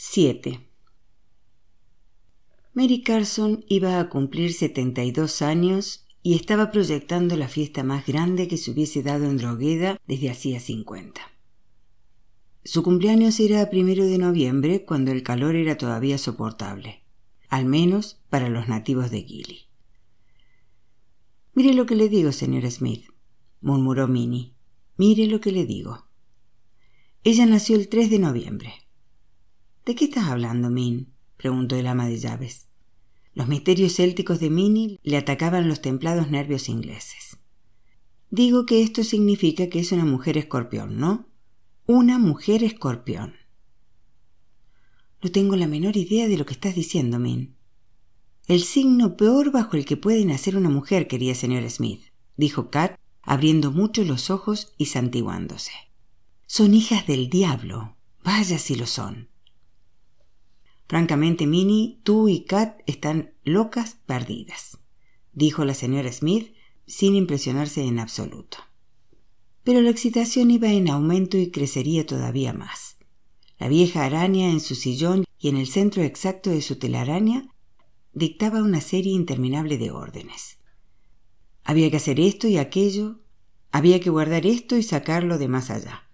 7. Mary Carson iba a cumplir 72 años y estaba proyectando la fiesta más grande que se hubiese dado en Drogueda desde hacía 50. Su cumpleaños era primero de noviembre, cuando el calor era todavía soportable, al menos para los nativos de Gilly. Mire lo que le digo, señor Smith, murmuró Minnie. Mire lo que le digo. Ella nació el 3 de noviembre. ¿De qué estás hablando, Min? preguntó el ama de llaves. Los misterios célticos de Minnie le atacaban los templados nervios ingleses. Digo que esto significa que es una mujer escorpión, ¿no? Una mujer escorpión. No tengo la menor idea de lo que estás diciendo, Min. El signo peor bajo el que puede nacer una mujer, querida señor Smith, dijo Kat, abriendo mucho los ojos y santiguándose. Son hijas del diablo. Vaya si lo son. Francamente, Minnie, tú y Kat están locas perdidas, dijo la señora Smith sin impresionarse en absoluto. Pero la excitación iba en aumento y crecería todavía más. La vieja araña en su sillón y en el centro exacto de su telaraña dictaba una serie interminable de órdenes. Había que hacer esto y aquello, había que guardar esto y sacarlo de más allá.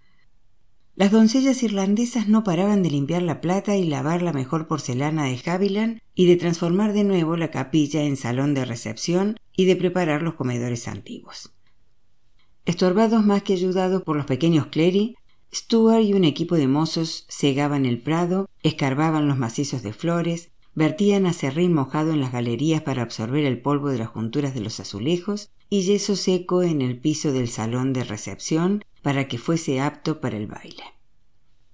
Las doncellas irlandesas no paraban de limpiar la plata y lavar la mejor porcelana de Haviland y de transformar de nuevo la capilla en salón de recepción y de preparar los comedores antiguos. Estorbados más que ayudados por los pequeños Clery, Stuart y un equipo de mozos segaban el prado, escarbaban los macizos de flores, vertían acerrín mojado en las galerías para absorber el polvo de las junturas de los azulejos y yeso seco en el piso del salón de recepción para que fuese apto para el baile.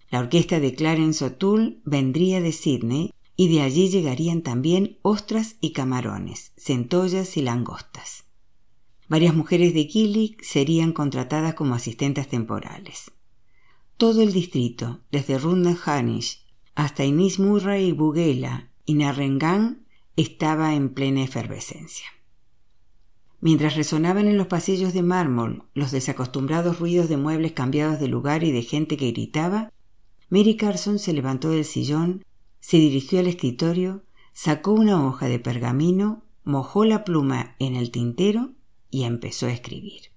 La orquesta de Clarence O'Toole vendría de Sydney y de allí llegarían también ostras y camarones, centollas y langostas. Varias mujeres de Killick serían contratadas como asistentes temporales. Todo el distrito, desde Runda Hanish hasta Innis Murray y Bugela y Narrengan, estaba en plena efervescencia. Mientras resonaban en los pasillos de mármol los desacostumbrados ruidos de muebles cambiados de lugar y de gente que gritaba, Mary Carson se levantó del sillón, se dirigió al escritorio, sacó una hoja de pergamino, mojó la pluma en el tintero y empezó a escribir.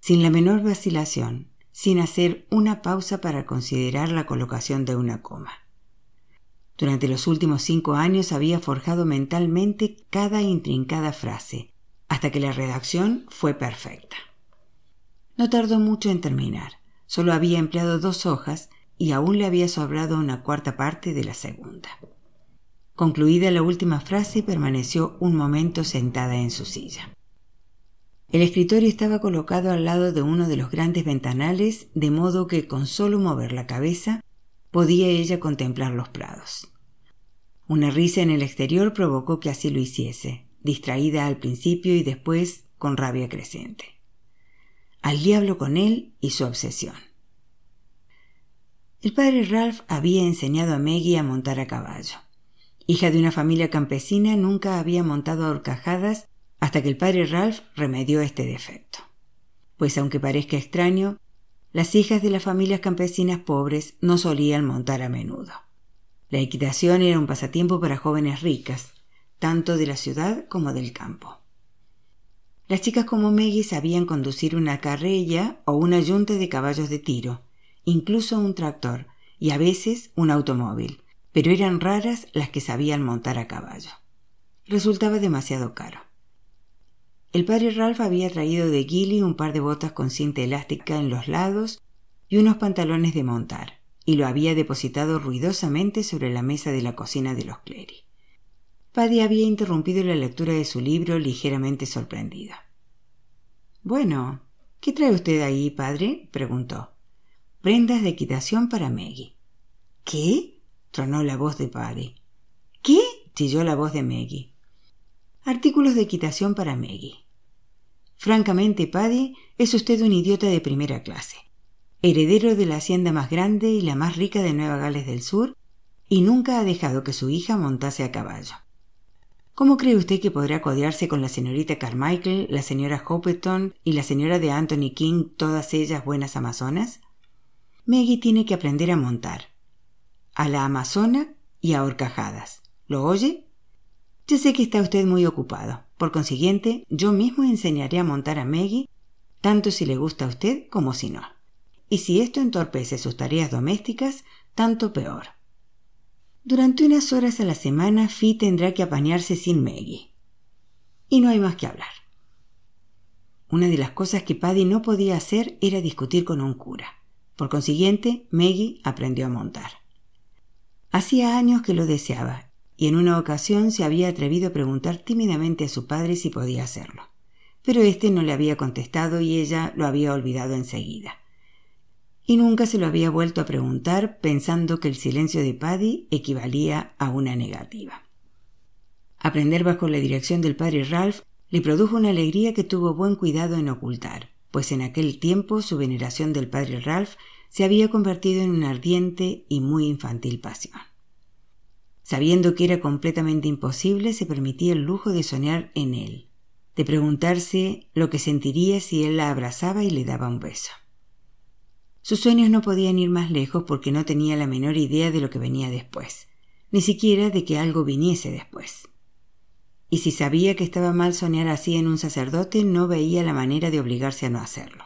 Sin la menor vacilación, sin hacer una pausa para considerar la colocación de una coma. Durante los últimos cinco años había forjado mentalmente cada intrincada frase, hasta que la redacción fue perfecta. No tardó mucho en terminar. Solo había empleado dos hojas y aún le había sobrado una cuarta parte de la segunda. Concluida la última frase, permaneció un momento sentada en su silla. El escritorio estaba colocado al lado de uno de los grandes ventanales, de modo que con solo mover la cabeza podía ella contemplar los prados. Una risa en el exterior provocó que así lo hiciese, distraída al principio y después con rabia creciente. Al diablo con él y su obsesión. El padre Ralph había enseñado a Maggie a montar a caballo. Hija de una familia campesina, nunca había montado a horcajadas hasta que el padre Ralph remedió este defecto. Pues aunque parezca extraño, las hijas de las familias campesinas pobres no solían montar a menudo. La equitación era un pasatiempo para jóvenes ricas, tanto de la ciudad como del campo. Las chicas como Maggie sabían conducir una carrella o una yunta de caballos de tiro, incluso un tractor y a veces un automóvil, pero eran raras las que sabían montar a caballo. Resultaba demasiado caro. El padre Ralph había traído de Gilly un par de botas con cinta elástica en los lados y unos pantalones de montar, y lo había depositado ruidosamente sobre la mesa de la cocina de los Clery. Paddy había interrumpido la lectura de su libro ligeramente sorprendida. Bueno, ¿qué trae usted ahí, padre? preguntó. Prendas de equitación para Maggie. ¿Qué? tronó la voz de Paddy. ¿Qué? chilló la voz de Maggie. Artículos de equitación para Maggie. Francamente, Paddy, es usted un idiota de primera clase. Heredero de la hacienda más grande y la más rica de Nueva Gales del Sur, y nunca ha dejado que su hija montase a caballo. ¿Cómo cree usted que podrá codearse con la señorita Carmichael, la señora Hopperton y la señora de Anthony King, todas ellas buenas amazonas? Maggie tiene que aprender a montar. a la amazona y a horcajadas. ¿Lo oye? Ya sé que está usted muy ocupado. Por consiguiente, yo mismo enseñaré a montar a Maggie, tanto si le gusta a usted como si no. Y si esto entorpece sus tareas domésticas, tanto peor. Durante unas horas a la semana, Fi tendrá que apañarse sin Maggie. Y no hay más que hablar. Una de las cosas que Paddy no podía hacer era discutir con un cura. Por consiguiente, Maggie aprendió a montar. Hacía años que lo deseaba, y en una ocasión se había atrevido a preguntar tímidamente a su padre si podía hacerlo. Pero éste no le había contestado y ella lo había olvidado enseguida. Y nunca se lo había vuelto a preguntar pensando que el silencio de Paddy equivalía a una negativa. Aprender bajo la dirección del padre Ralph le produjo una alegría que tuvo buen cuidado en ocultar, pues en aquel tiempo su veneración del padre Ralph se había convertido en una ardiente y muy infantil pasión. Sabiendo que era completamente imposible, se permitía el lujo de soñar en él, de preguntarse lo que sentiría si él la abrazaba y le daba un beso. Sus sueños no podían ir más lejos porque no tenía la menor idea de lo que venía después, ni siquiera de que algo viniese después. Y si sabía que estaba mal soñar así en un sacerdote, no veía la manera de obligarse a no hacerlo.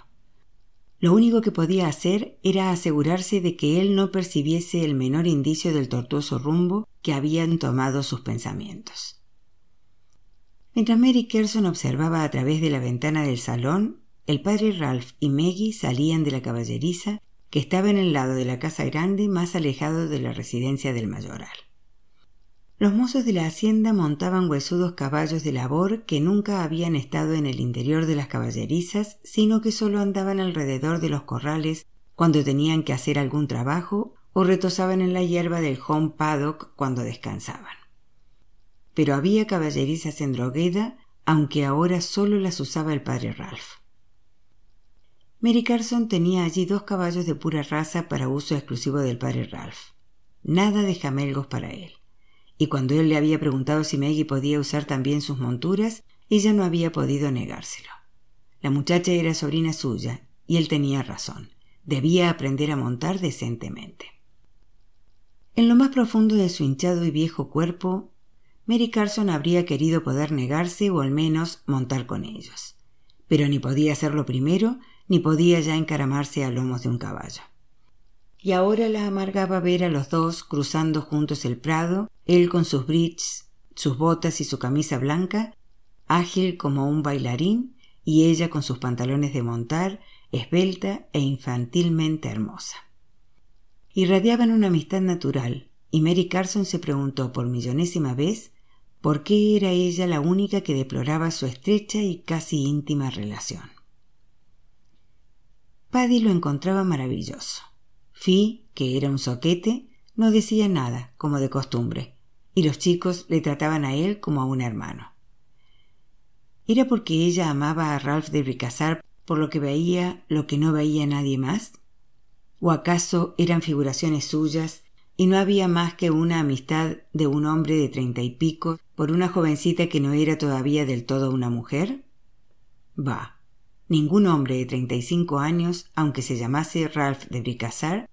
Lo único que podía hacer era asegurarse de que él no percibiese el menor indicio del tortuoso rumbo que habían tomado sus pensamientos. Mientras Mary Kerson observaba a través de la ventana del salón, el padre Ralph y Maggie salían de la caballeriza que estaba en el lado de la casa grande más alejado de la residencia del mayoral. Los mozos de la hacienda montaban huesudos caballos de labor que nunca habían estado en el interior de las caballerizas, sino que solo andaban alrededor de los corrales cuando tenían que hacer algún trabajo o retosaban en la hierba del home paddock cuando descansaban. Pero había caballerizas en Drogueda, aunque ahora solo las usaba el padre Ralph. Mary Carson tenía allí dos caballos de pura raza para uso exclusivo del padre Ralph. Nada de jamelgos para él y cuando él le había preguntado si Maggie podía usar también sus monturas, ella no había podido negárselo. La muchacha era sobrina suya, y él tenía razón. Debía aprender a montar decentemente. En lo más profundo de su hinchado y viejo cuerpo, Mary Carson habría querido poder negarse o al menos montar con ellos. Pero ni podía hacerlo primero, ni podía ya encaramarse a lomos de un caballo y ahora la amargaba ver a los dos cruzando juntos el prado, él con sus bridges, sus botas y su camisa blanca, ágil como un bailarín, y ella con sus pantalones de montar, esbelta e infantilmente hermosa. Irradiaban una amistad natural, y Mary Carson se preguntó por millonésima vez por qué era ella la única que deploraba su estrecha y casi íntima relación. Paddy lo encontraba maravilloso. Fi, que era un soquete, no decía nada, como de costumbre, y los chicos le trataban a él como a un hermano. ¿Era porque ella amaba a Ralph de Bricassar por lo que veía lo que no veía nadie más? ¿O acaso eran figuraciones suyas y no había más que una amistad de un hombre de treinta y pico por una jovencita que no era todavía del todo una mujer? Bah, ningún hombre de treinta y cinco años, aunque se llamase Ralph de Bricassar,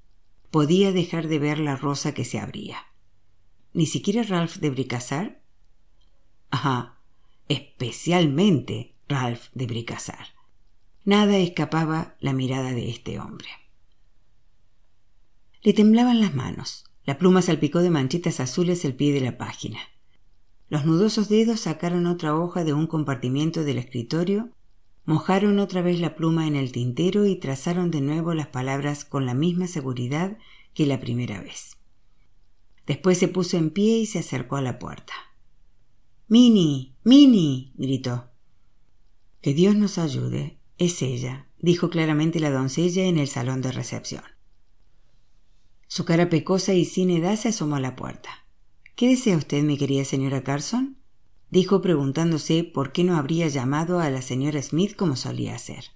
podía dejar de ver la rosa que se abría. ¿Ni siquiera Ralph de Bricassar? Ajá, especialmente Ralph de Bricassar. Nada escapaba la mirada de este hombre. Le temblaban las manos. La pluma salpicó de manchitas azules el pie de la página. Los nudosos dedos sacaron otra hoja de un compartimiento del escritorio mojaron otra vez la pluma en el tintero y trazaron de nuevo las palabras con la misma seguridad que la primera vez. Después se puso en pie y se acercó a la puerta. Mini. Mini. gritó. Que Dios nos ayude. Es ella, dijo claramente la doncella en el salón de recepción. Su cara pecosa y sin edad se asomó a la puerta. ¿Qué desea usted, mi querida señora Carson? Dijo preguntándose por qué no habría llamado a la señora Smith como solía hacer.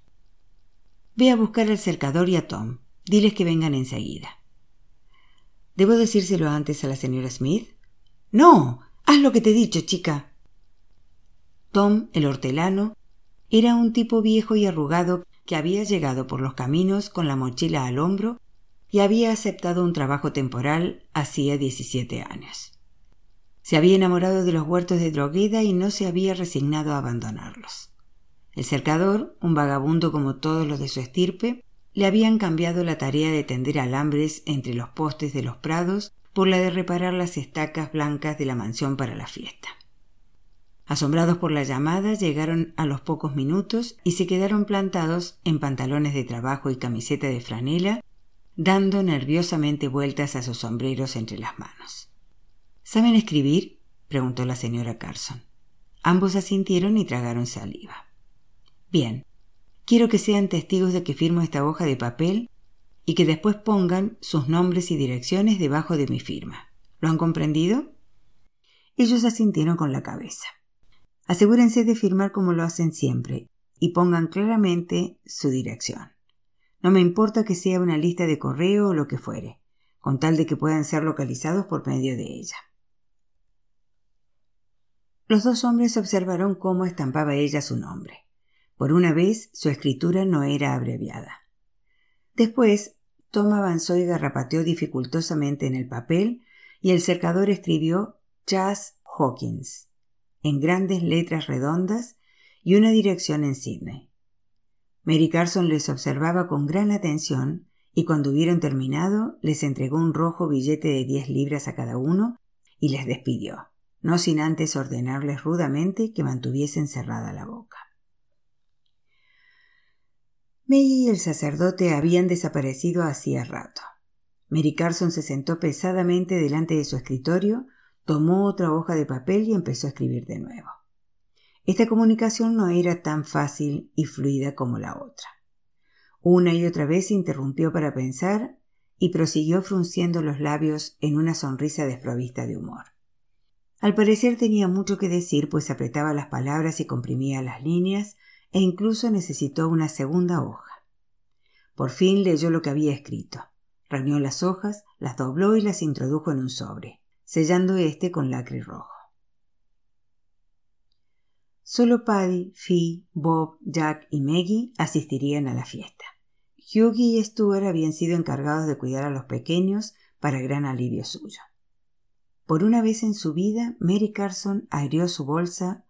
Ve a buscar al cercador y a Tom. Diles que vengan enseguida. ¿Debo decírselo antes a la señora Smith? No. Haz lo que te he dicho, chica. Tom, el hortelano, era un tipo viejo y arrugado que había llegado por los caminos con la mochila al hombro y había aceptado un trabajo temporal hacía 17 años. Se había enamorado de los huertos de Drogueda y no se había resignado a abandonarlos. El cercador, un vagabundo como todos los de su estirpe, le habían cambiado la tarea de tender alambres entre los postes de los prados por la de reparar las estacas blancas de la mansión para la fiesta. Asombrados por la llamada, llegaron a los pocos minutos y se quedaron plantados en pantalones de trabajo y camiseta de franela, dando nerviosamente vueltas a sus sombreros entre las manos. ¿Saben escribir? preguntó la señora Carson. Ambos asintieron y tragaron saliva. Bien, quiero que sean testigos de que firmo esta hoja de papel y que después pongan sus nombres y direcciones debajo de mi firma. ¿Lo han comprendido? Ellos asintieron con la cabeza. Asegúrense de firmar como lo hacen siempre y pongan claramente su dirección. No me importa que sea una lista de correo o lo que fuere, con tal de que puedan ser localizados por medio de ella. Los dos hombres observaron cómo estampaba ella su nombre. Por una vez su escritura no era abreviada. Después, Tom avanzó y garrapateó dificultosamente en el papel y el cercador escribió Chas Hawkins en grandes letras redondas y una dirección en Sydney. Mary Carson les observaba con gran atención y cuando hubieron terminado les entregó un rojo billete de diez libras a cada uno y les despidió, no sin antes ordenarles rudamente que mantuviesen cerrada la boca. May y el sacerdote habían desaparecido hacía rato. Mary Carson se sentó pesadamente delante de su escritorio tomó otra hoja de papel y empezó a escribir de nuevo. Esta comunicación no era tan fácil y fluida como la otra. Una y otra vez se interrumpió para pensar y prosiguió frunciendo los labios en una sonrisa desprovista de humor. Al parecer tenía mucho que decir, pues apretaba las palabras y comprimía las líneas, e incluso necesitó una segunda hoja. Por fin leyó lo que había escrito. Reunió las hojas, las dobló y las introdujo en un sobre sellando este con lacre rojo. Solo Paddy, Fee, Bob, Jack y Maggie asistirían a la fiesta. Hughie y Stuart habían sido encargados de cuidar a los pequeños para gran alivio suyo. Por una vez en su vida, Mary Carson abrió su bolsa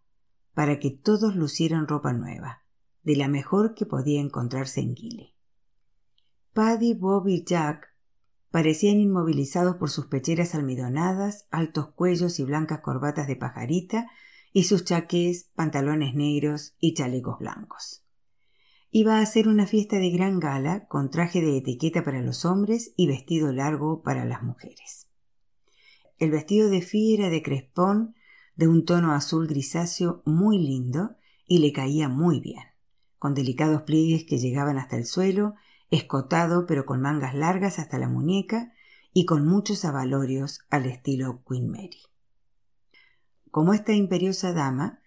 para que todos lucieran ropa nueva, de la mejor que podía encontrarse en Gilly. Paddy, Bob y Jack parecían inmovilizados por sus pecheras almidonadas, altos cuellos y blancas corbatas de pajarita, y sus chaqués, pantalones negros y chalecos blancos. Iba a ser una fiesta de gran gala, con traje de etiqueta para los hombres y vestido largo para las mujeres. El vestido de Fi era de crespón, de un tono azul grisáceo muy lindo y le caía muy bien, con delicados pliegues que llegaban hasta el suelo escotado pero con mangas largas hasta la muñeca y con muchos avalorios al estilo Queen Mary. Como esta imperiosa dama,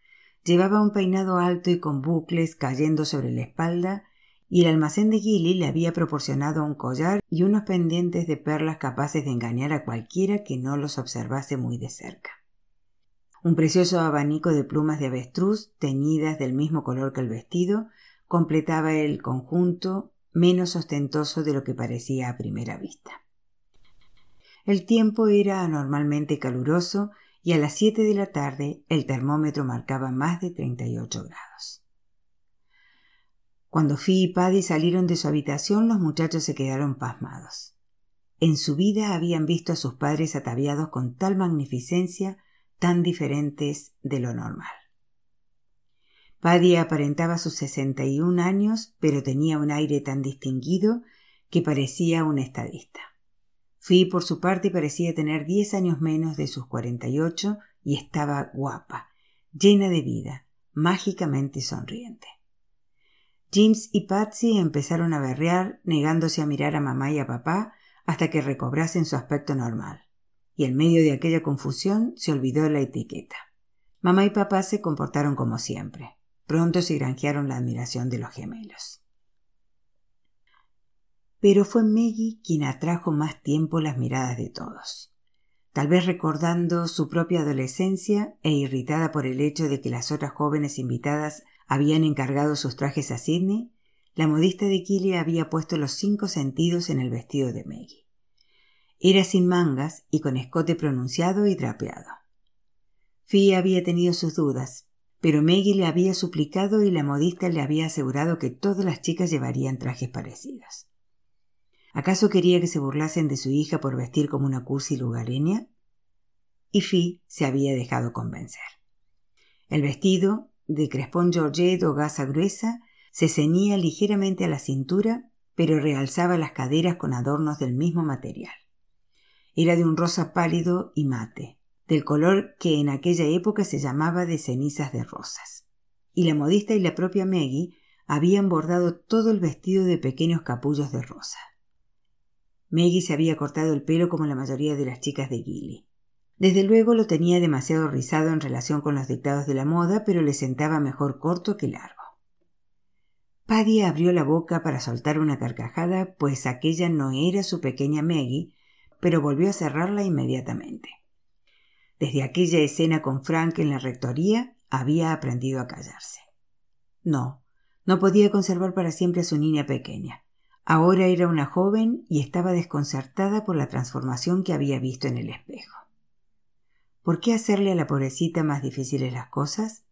llevaba un peinado alto y con bucles cayendo sobre la espalda, y el almacén de Gilly le había proporcionado un collar y unos pendientes de perlas capaces de engañar a cualquiera que no los observase muy de cerca. Un precioso abanico de plumas de avestruz, teñidas del mismo color que el vestido, completaba el conjunto menos ostentoso de lo que parecía a primera vista. El tiempo era anormalmente caluroso y a las siete de la tarde el termómetro marcaba más de treinta y ocho grados. Cuando Fi y Paddy salieron de su habitación, los muchachos se quedaron pasmados. En su vida habían visto a sus padres ataviados con tal magnificencia, tan diferentes de lo normal. Paddy aparentaba sus sesenta y un años, pero tenía un aire tan distinguido que parecía un estadista. Fi, por su parte, parecía tener diez años menos de sus cuarenta y ocho y estaba guapa, llena de vida, mágicamente sonriente. James y Patsy empezaron a berrear, negándose a mirar a mamá y a papá hasta que recobrasen su aspecto normal. Y en medio de aquella confusión se olvidó la etiqueta. Mamá y papá se comportaron como siempre. Pronto se granjearon la admiración de los gemelos. Pero fue Maggie quien atrajo más tiempo las miradas de todos. Tal vez recordando su propia adolescencia e irritada por el hecho de que las otras jóvenes invitadas habían encargado sus trajes a Sidney, la modista de Kili había puesto los cinco sentidos en el vestido de Maggie. Era sin mangas y con escote pronunciado y drapeado. Fee había tenido sus dudas, pero Maggie le había suplicado y la modista le había asegurado que todas las chicas llevarían trajes parecidos. ¿Acaso quería que se burlasen de su hija por vestir como una cursi lugareña? Y Fee se había dejado convencer. El vestido, de crespón georgette o gasa gruesa, se ceñía ligeramente a la cintura, pero realzaba las caderas con adornos del mismo material. Era de un rosa pálido y mate, del color que en aquella época se llamaba de cenizas de rosas. Y la modista y la propia Maggie habían bordado todo el vestido de pequeños capullos de rosa. Maggie se había cortado el pelo como la mayoría de las chicas de Gilly. Desde luego lo tenía demasiado rizado en relación con los dictados de la moda, pero le sentaba mejor corto que largo. Paddy abrió la boca para soltar una carcajada, pues aquella no era su pequeña Maggie, pero volvió a cerrarla inmediatamente. Desde aquella escena con Frank en la rectoría había aprendido a callarse. No, no podía conservar para siempre a su niña pequeña. Ahora era una joven y estaba desconcertada por la transformación que había visto en el espejo. ¿Por qué hacerle a la pobrecita más difíciles las cosas?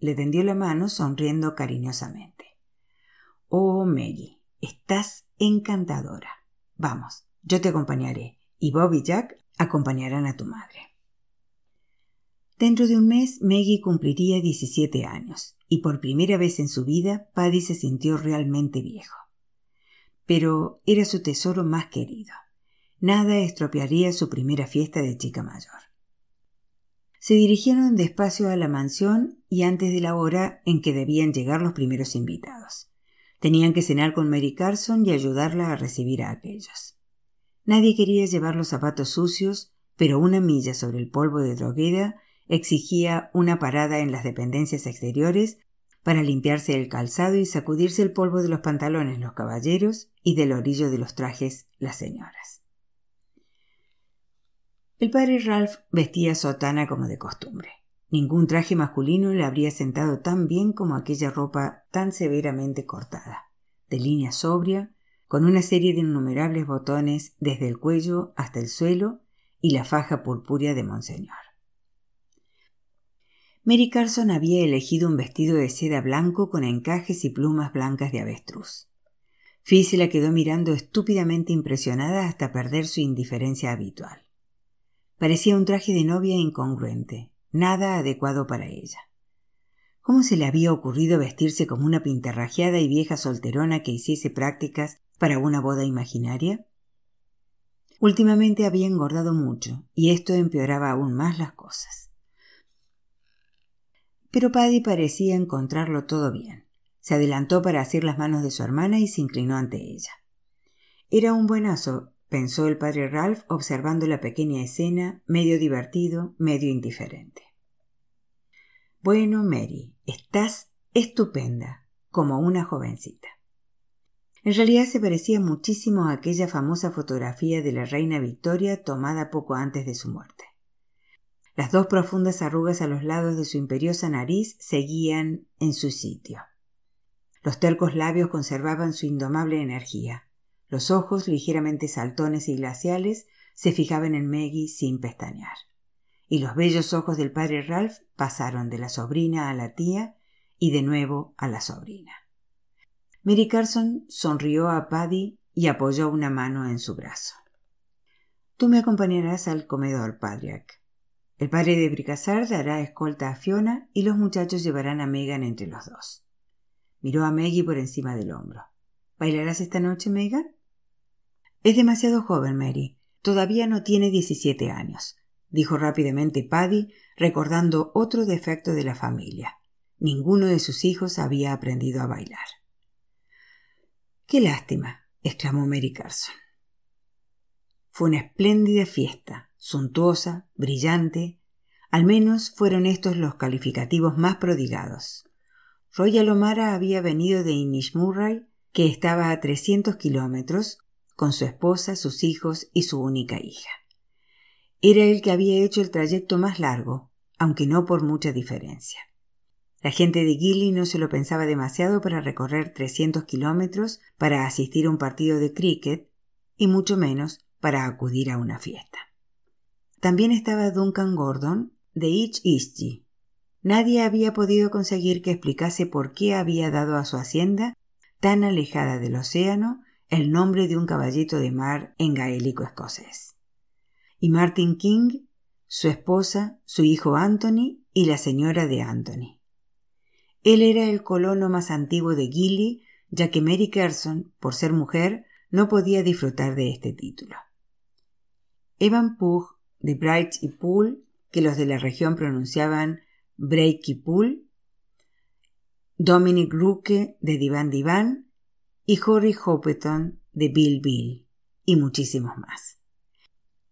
Le tendió la mano sonriendo cariñosamente. Oh, Maggie, estás encantadora. Vamos, yo te acompañaré, y Bob y Jack acompañarán a tu madre. Dentro de un mes, Maggie cumpliría 17 años, y por primera vez en su vida, Paddy se sintió realmente viejo. Pero era su tesoro más querido. Nada estropearía su primera fiesta de chica mayor. Se dirigieron despacio a la mansión y antes de la hora en que debían llegar los primeros invitados. Tenían que cenar con Mary Carson y ayudarla a recibir a aquellos. Nadie quería llevar los zapatos sucios, pero una milla sobre el polvo de Drogueda exigía una parada en las dependencias exteriores para limpiarse el calzado y sacudirse el polvo de los pantalones los caballeros y del orillo de los trajes las señoras. El padre Ralph vestía sotana como de costumbre. Ningún traje masculino le habría sentado tan bien como aquella ropa tan severamente cortada, de línea sobria, con una serie de innumerables botones desde el cuello hasta el suelo y la faja purpúrea de Monseñor. Mary Carson había elegido un vestido de seda blanco con encajes y plumas blancas de avestruz. Fee se la quedó mirando estúpidamente impresionada hasta perder su indiferencia habitual. Parecía un traje de novia incongruente, nada adecuado para ella. ¿Cómo se le había ocurrido vestirse como una pintarrajeada y vieja solterona que hiciese prácticas para una boda imaginaria? Últimamente había engordado mucho, y esto empeoraba aún más las cosas. Pero Paddy parecía encontrarlo todo bien. Se adelantó para asir las manos de su hermana y se inclinó ante ella. Era un buenazo, pensó el padre Ralph observando la pequeña escena, medio divertido, medio indiferente. Bueno, Mary, estás estupenda, como una jovencita. En realidad se parecía muchísimo a aquella famosa fotografía de la reina Victoria tomada poco antes de su muerte. Las dos profundas arrugas a los lados de su imperiosa nariz seguían en su sitio. Los tercos labios conservaban su indomable energía. Los ojos, ligeramente saltones y glaciales, se fijaban en Maggie sin pestañear. Y los bellos ojos del padre Ralph pasaron de la sobrina a la tía y de nuevo a la sobrina. Mary Carson sonrió a Paddy y apoyó una mano en su brazo. Tú me acompañarás al comedor, Padriac. El padre de Bricassard dará escolta a Fiona y los muchachos llevarán a Megan entre los dos. Miró a Maggie por encima del hombro. ¿Bailarás esta noche, Megan? Es demasiado joven, Mary. Todavía no tiene diecisiete años, dijo rápidamente Paddy, recordando otro defecto de la familia. Ninguno de sus hijos había aprendido a bailar. Qué lástima, exclamó Mary Carson. Fue una espléndida fiesta, suntuosa, brillante. Al menos fueron estos los calificativos más prodigados. Royal O'Mara había venido de Inishmurray, que estaba a trescientos kilómetros, con su esposa, sus hijos y su única hija. Era el que había hecho el trayecto más largo, aunque no por mucha diferencia. La gente de Gilly no se lo pensaba demasiado para recorrer 300 kilómetros para asistir a un partido de cricket y mucho menos para acudir a una fiesta. También estaba Duncan Gordon de East Eastgy. Nadie había podido conseguir que explicase por qué había dado a su hacienda, tan alejada del océano, el nombre de un caballito de mar en gaélico escocés. Y Martin King, su esposa, su hijo Anthony y la señora de Anthony. Él era el colono más antiguo de Gilly, ya que Mary Kerson, por ser mujer, no podía disfrutar de este título. Evan Pugh, de Bright y Pool, que los de la región pronunciaban Break y Pool, Dominic Ruke, de Divan Divan, y Horry Hoppeton, de Bill Bill, y muchísimos más.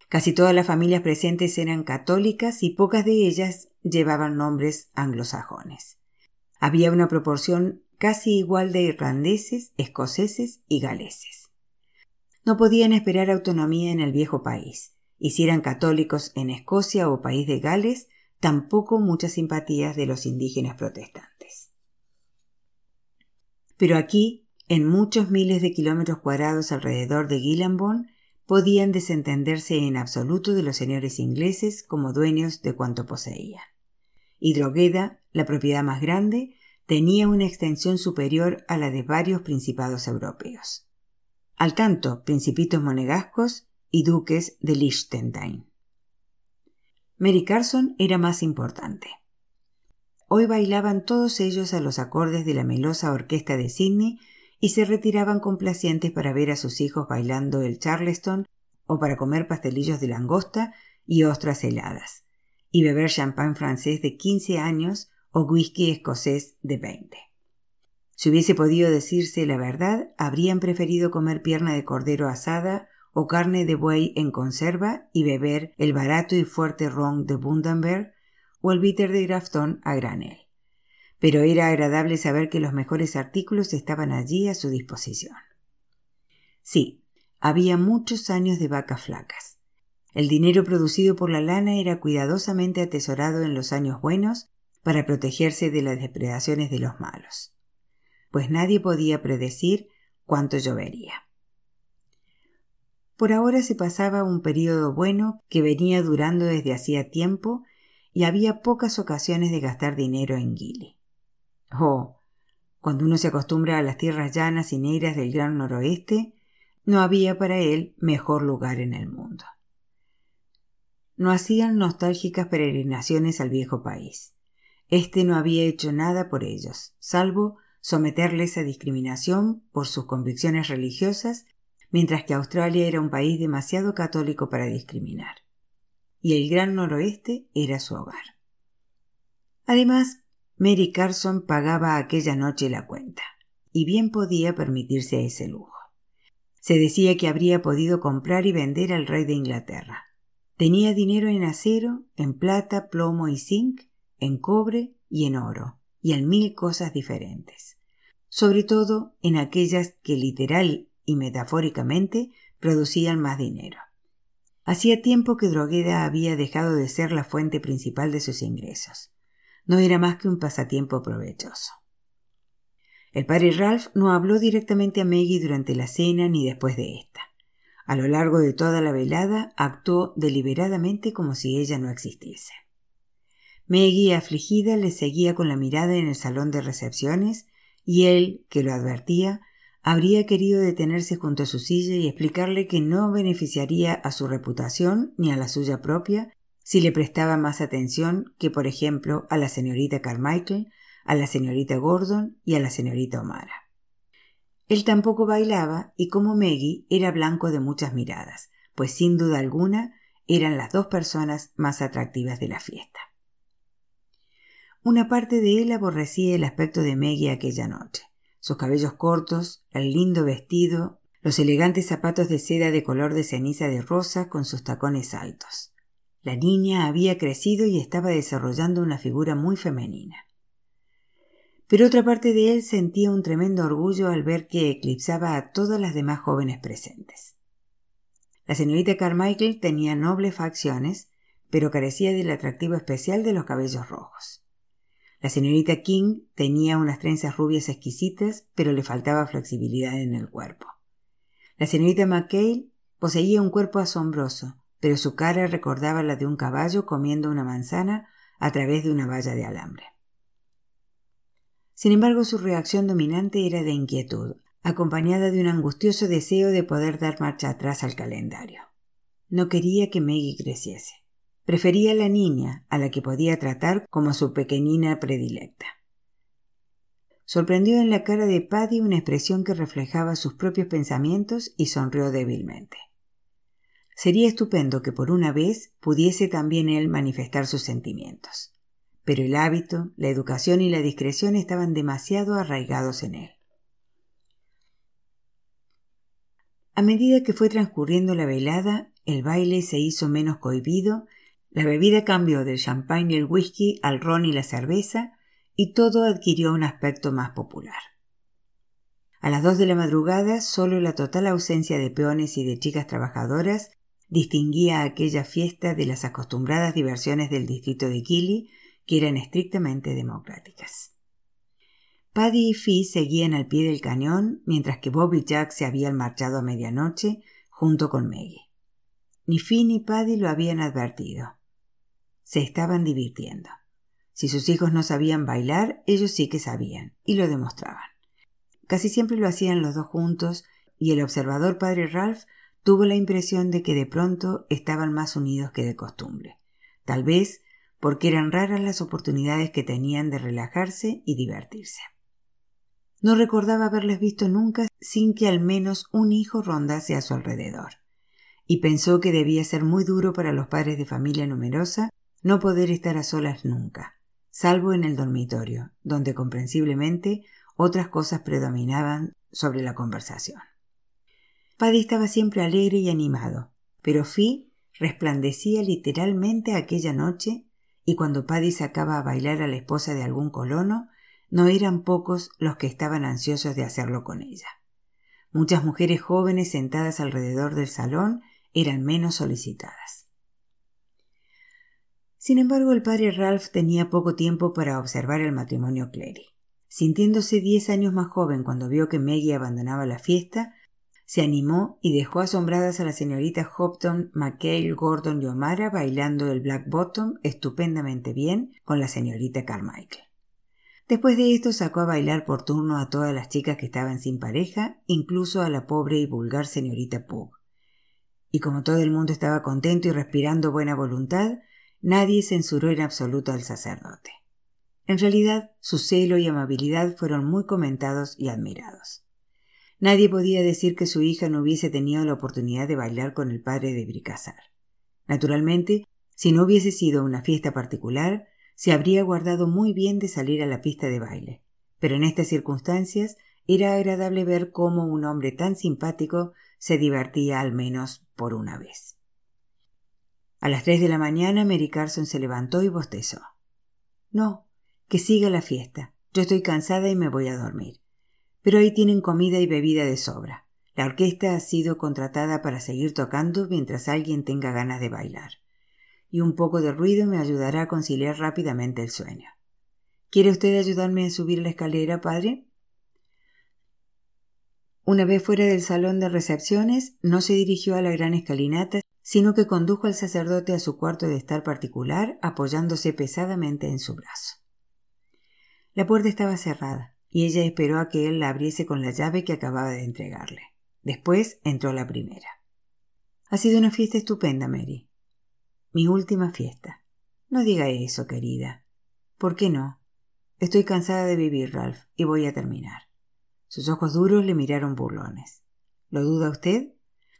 Casi todas las familias presentes eran católicas y pocas de ellas llevaban nombres anglosajones. Había una proporción casi igual de irlandeses, escoceses y galeses. No podían esperar autonomía en el viejo país, y si eran católicos en Escocia o país de Gales, tampoco muchas simpatías de los indígenas protestantes. Pero aquí, en muchos miles de kilómetros cuadrados alrededor de Gillenbone, podían desentenderse en absoluto de los señores ingleses como dueños de cuanto poseían. Y Drogheda, la propiedad más grande, tenía una extensión superior a la de varios principados europeos. Al tanto, principitos monegascos y duques de Liechtenstein. Mary Carson era más importante. Hoy bailaban todos ellos a los acordes de la melosa orquesta de Sydney y se retiraban complacientes para ver a sus hijos bailando el charleston o para comer pastelillos de langosta y ostras heladas, y beber champán francés de quince años o whisky escocés de veinte. Si hubiese podido decirse la verdad, habrían preferido comer pierna de cordero asada o carne de buey en conserva y beber el barato y fuerte ron de Bundaberg o el bitter de Grafton a granel. Pero era agradable saber que los mejores artículos estaban allí a su disposición. Sí, había muchos años de vacas flacas. El dinero producido por la lana era cuidadosamente atesorado en los años buenos para protegerse de las depredaciones de los malos, pues nadie podía predecir cuánto llovería. Por ahora se pasaba un período bueno que venía durando desde hacía tiempo y había pocas ocasiones de gastar dinero en Gili. Oh, cuando uno se acostumbra a las tierras llanas y negras del gran noroeste, no había para él mejor lugar en el mundo. No hacían nostálgicas peregrinaciones al viejo país. Este no había hecho nada por ellos, salvo someterles a discriminación por sus convicciones religiosas, mientras que Australia era un país demasiado católico para discriminar. Y el Gran Noroeste era su hogar. Además, Mary Carson pagaba aquella noche la cuenta, y bien podía permitirse ese lujo. Se decía que habría podido comprar y vender al rey de Inglaterra. Tenía dinero en acero, en plata, plomo y zinc, en cobre y en oro, y en mil cosas diferentes, sobre todo en aquellas que literal y metafóricamente producían más dinero. Hacía tiempo que Drogueda había dejado de ser la fuente principal de sus ingresos. No era más que un pasatiempo provechoso. El padre Ralph no habló directamente a Maggie durante la cena ni después de esta. A lo largo de toda la velada actuó deliberadamente como si ella no existiese. Maggie, afligida, le seguía con la mirada en el salón de recepciones y él, que lo advertía, habría querido detenerse junto a su silla y explicarle que no beneficiaría a su reputación ni a la suya propia si le prestaba más atención que, por ejemplo, a la señorita Carmichael, a la señorita Gordon y a la señorita O'Mara. Él tampoco bailaba y como Maggie era blanco de muchas miradas, pues sin duda alguna eran las dos personas más atractivas de la fiesta. Una parte de él aborrecía el aspecto de Maggie aquella noche. Sus cabellos cortos, el lindo vestido, los elegantes zapatos de seda de color de ceniza de rosa con sus tacones altos. La niña había crecido y estaba desarrollando una figura muy femenina. Pero otra parte de él sentía un tremendo orgullo al ver que eclipsaba a todas las demás jóvenes presentes. La señorita Carmichael tenía nobles facciones, pero carecía del atractivo especial de los cabellos rojos. La señorita King tenía unas trenzas rubias exquisitas, pero le faltaba flexibilidad en el cuerpo. La señorita McKay poseía un cuerpo asombroso, pero su cara recordaba la de un caballo comiendo una manzana a través de una valla de alambre. Sin embargo, su reacción dominante era de inquietud, acompañada de un angustioso deseo de poder dar marcha atrás al calendario. No quería que Maggie creciese. Prefería a la niña, a la que podía tratar como su pequeñina predilecta. Sorprendió en la cara de Paddy una expresión que reflejaba sus propios pensamientos y sonrió débilmente. Sería estupendo que por una vez pudiese también él manifestar sus sentimientos. Pero el hábito, la educación y la discreción estaban demasiado arraigados en él. A medida que fue transcurriendo la velada, el baile se hizo menos cohibido, la bebida cambió del champán y el whisky al ron y la cerveza, y todo adquirió un aspecto más popular. A las dos de la madrugada, solo la total ausencia de peones y de chicas trabajadoras distinguía aquella fiesta de las acostumbradas diversiones del distrito de Gilly, que eran estrictamente democráticas. Paddy y Fee seguían al pie del cañón, mientras que Bob y Jack se habían marchado a medianoche junto con Maggie. Ni Fee ni Paddy lo habían advertido. Se estaban divirtiendo. Si sus hijos no sabían bailar, ellos sí que sabían, y lo demostraban. Casi siempre lo hacían los dos juntos, y el observador padre Ralph tuvo la impresión de que de pronto estaban más unidos que de costumbre, tal vez porque eran raras las oportunidades que tenían de relajarse y divertirse. No recordaba haberles visto nunca sin que al menos un hijo rondase a su alrededor, y pensó que debía ser muy duro para los padres de familia numerosa no poder estar a solas nunca, salvo en el dormitorio, donde comprensiblemente otras cosas predominaban sobre la conversación. Paddy estaba siempre alegre y animado, pero Fi resplandecía literalmente aquella noche y cuando Paddy sacaba a bailar a la esposa de algún colono, no eran pocos los que estaban ansiosos de hacerlo con ella. Muchas mujeres jóvenes sentadas alrededor del salón eran menos solicitadas. Sin embargo, el padre Ralph tenía poco tiempo para observar el matrimonio Clary. Sintiéndose diez años más joven cuando vio que Maggie abandonaba la fiesta, se animó y dejó asombradas a la señorita Hopton, McHale, Gordon y O'Mara bailando el Black Bottom estupendamente bien con la señorita Carmichael. Después de esto sacó a bailar por turno a todas las chicas que estaban sin pareja, incluso a la pobre y vulgar señorita Pug. Y como todo el mundo estaba contento y respirando buena voluntad, nadie censuró en absoluto al sacerdote. En realidad, su celo y amabilidad fueron muy comentados y admirados. Nadie podía decir que su hija no hubiese tenido la oportunidad de bailar con el padre de Bricazar. Naturalmente, si no hubiese sido una fiesta particular, se habría guardado muy bien de salir a la pista de baile. Pero en estas circunstancias era agradable ver cómo un hombre tan simpático se divertía al menos por una vez. A las tres de la mañana Mary Carson se levantó y bostezó. No, que siga la fiesta. Yo estoy cansada y me voy a dormir pero ahí tienen comida y bebida de sobra. La orquesta ha sido contratada para seguir tocando mientras alguien tenga ganas de bailar. Y un poco de ruido me ayudará a conciliar rápidamente el sueño. ¿Quiere usted ayudarme a subir la escalera, padre? Una vez fuera del salón de recepciones, no se dirigió a la gran escalinata, sino que condujo al sacerdote a su cuarto de estar particular, apoyándose pesadamente en su brazo. La puerta estaba cerrada y ella esperó a que él la abriese con la llave que acababa de entregarle. Después entró la primera. Ha sido una fiesta estupenda, Mary. Mi última fiesta. No diga eso, querida. ¿Por qué no? Estoy cansada de vivir, Ralph, y voy a terminar. Sus ojos duros le miraron burlones. ¿Lo duda usted?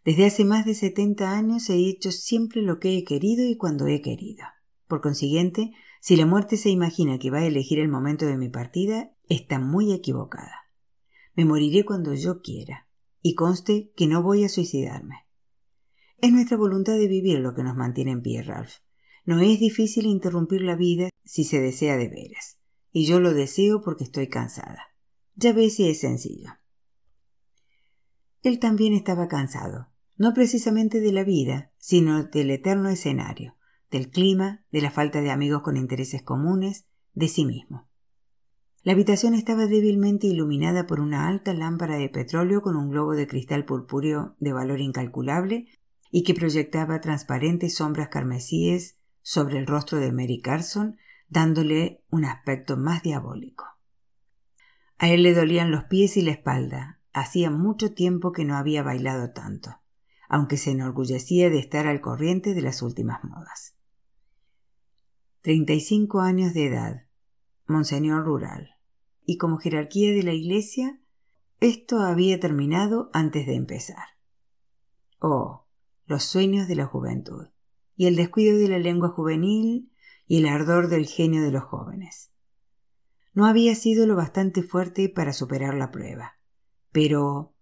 Desde hace más de setenta años he hecho siempre lo que he querido y cuando he querido. Por consiguiente, si la muerte se imagina que va a elegir el momento de mi partida, está muy equivocada. Me moriré cuando yo quiera, y conste que no voy a suicidarme. Es nuestra voluntad de vivir lo que nos mantiene en pie, Ralph. No es difícil interrumpir la vida si se desea de veras, y yo lo deseo porque estoy cansada. Ya ves si es sencillo. Él también estaba cansado, no precisamente de la vida, sino del eterno escenario, del clima, de la falta de amigos con intereses comunes, de sí mismo. La habitación estaba débilmente iluminada por una alta lámpara de petróleo con un globo de cristal purpúreo de valor incalculable y que proyectaba transparentes sombras carmesíes sobre el rostro de Mary Carson, dándole un aspecto más diabólico. A él le dolían los pies y la espalda. Hacía mucho tiempo que no había bailado tanto, aunque se enorgullecía de estar al corriente de las últimas modas. Treinta y cinco años de edad, monseñor rural, y como jerarquía de la Iglesia, esto había terminado antes de empezar. Oh, los sueños de la juventud, y el descuido de la lengua juvenil y el ardor del genio de los jóvenes. No había sido lo bastante fuerte para superar la prueba, pero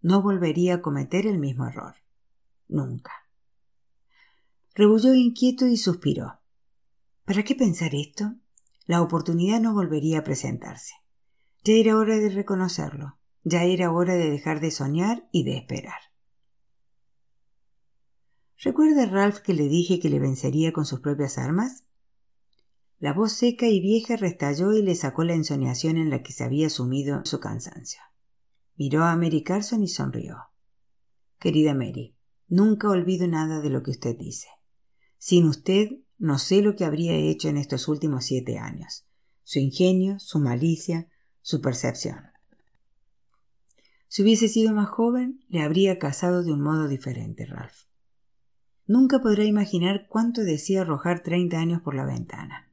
no volvería a cometer el mismo error. Nunca. Rebulló inquieto y suspiró. ¿Para qué pensar esto? La oportunidad no volvería a presentarse. Ya era hora de reconocerlo, ya era hora de dejar de soñar y de esperar. ¿Recuerda Ralph que le dije que le vencería con sus propias armas? La voz seca y vieja restalló y le sacó la ensoñación en la que se había sumido su cansancio. Miró a Mary Carson y sonrió. Querida Mary, nunca olvido nada de lo que usted dice. Sin usted no sé lo que habría hecho en estos últimos siete años. Su ingenio, su malicia, su percepción. Si hubiese sido más joven, le habría casado de un modo diferente, Ralph. Nunca podrá imaginar cuánto decía arrojar treinta años por la ventana.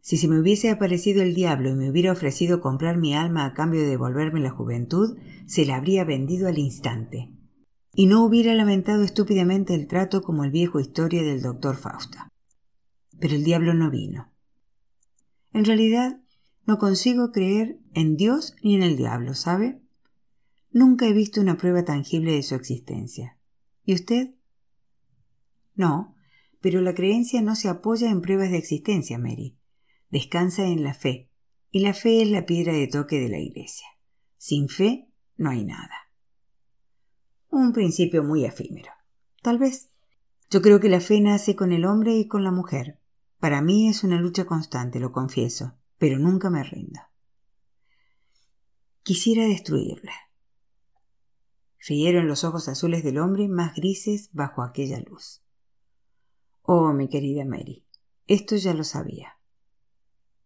Si se me hubiese aparecido el diablo y me hubiera ofrecido comprar mi alma a cambio de devolverme la juventud, se la habría vendido al instante. Y no hubiera lamentado estúpidamente el trato como el viejo historia del doctor Fausta pero el diablo no vino. En realidad, no consigo creer en Dios ni en el diablo, ¿sabe? Nunca he visto una prueba tangible de su existencia. ¿Y usted? No, pero la creencia no se apoya en pruebas de existencia, Mary. Descansa en la fe, y la fe es la piedra de toque de la Iglesia. Sin fe no hay nada. Un principio muy efímero. Tal vez. Yo creo que la fe nace con el hombre y con la mujer, para mí es una lucha constante, lo confieso, pero nunca me rindo. Quisiera destruirla. Rieron los ojos azules del hombre más grises bajo aquella luz. Oh, mi querida Mary, esto ya lo sabía.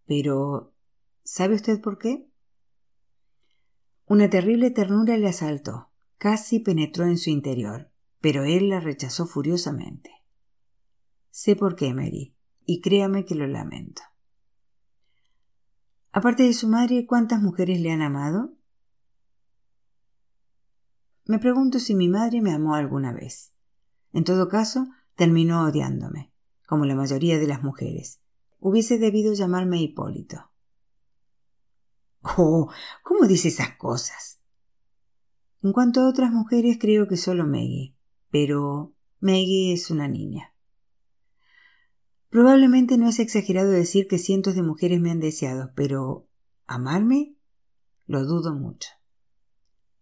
Pero, ¿sabe usted por qué? Una terrible ternura le asaltó, casi penetró en su interior, pero él la rechazó furiosamente. Sé por qué, Mary, y créame que lo lamento. Aparte de su madre, ¿cuántas mujeres le han amado? Me pregunto si mi madre me amó alguna vez. En todo caso, terminó odiándome, como la mayoría de las mujeres. Hubiese debido llamarme Hipólito. Oh, ¿cómo dice esas cosas? En cuanto a otras mujeres, creo que solo Maggie. Pero Maggie es una niña. Probablemente no es exagerado decir que cientos de mujeres me han deseado, pero ¿amarme? Lo dudo mucho.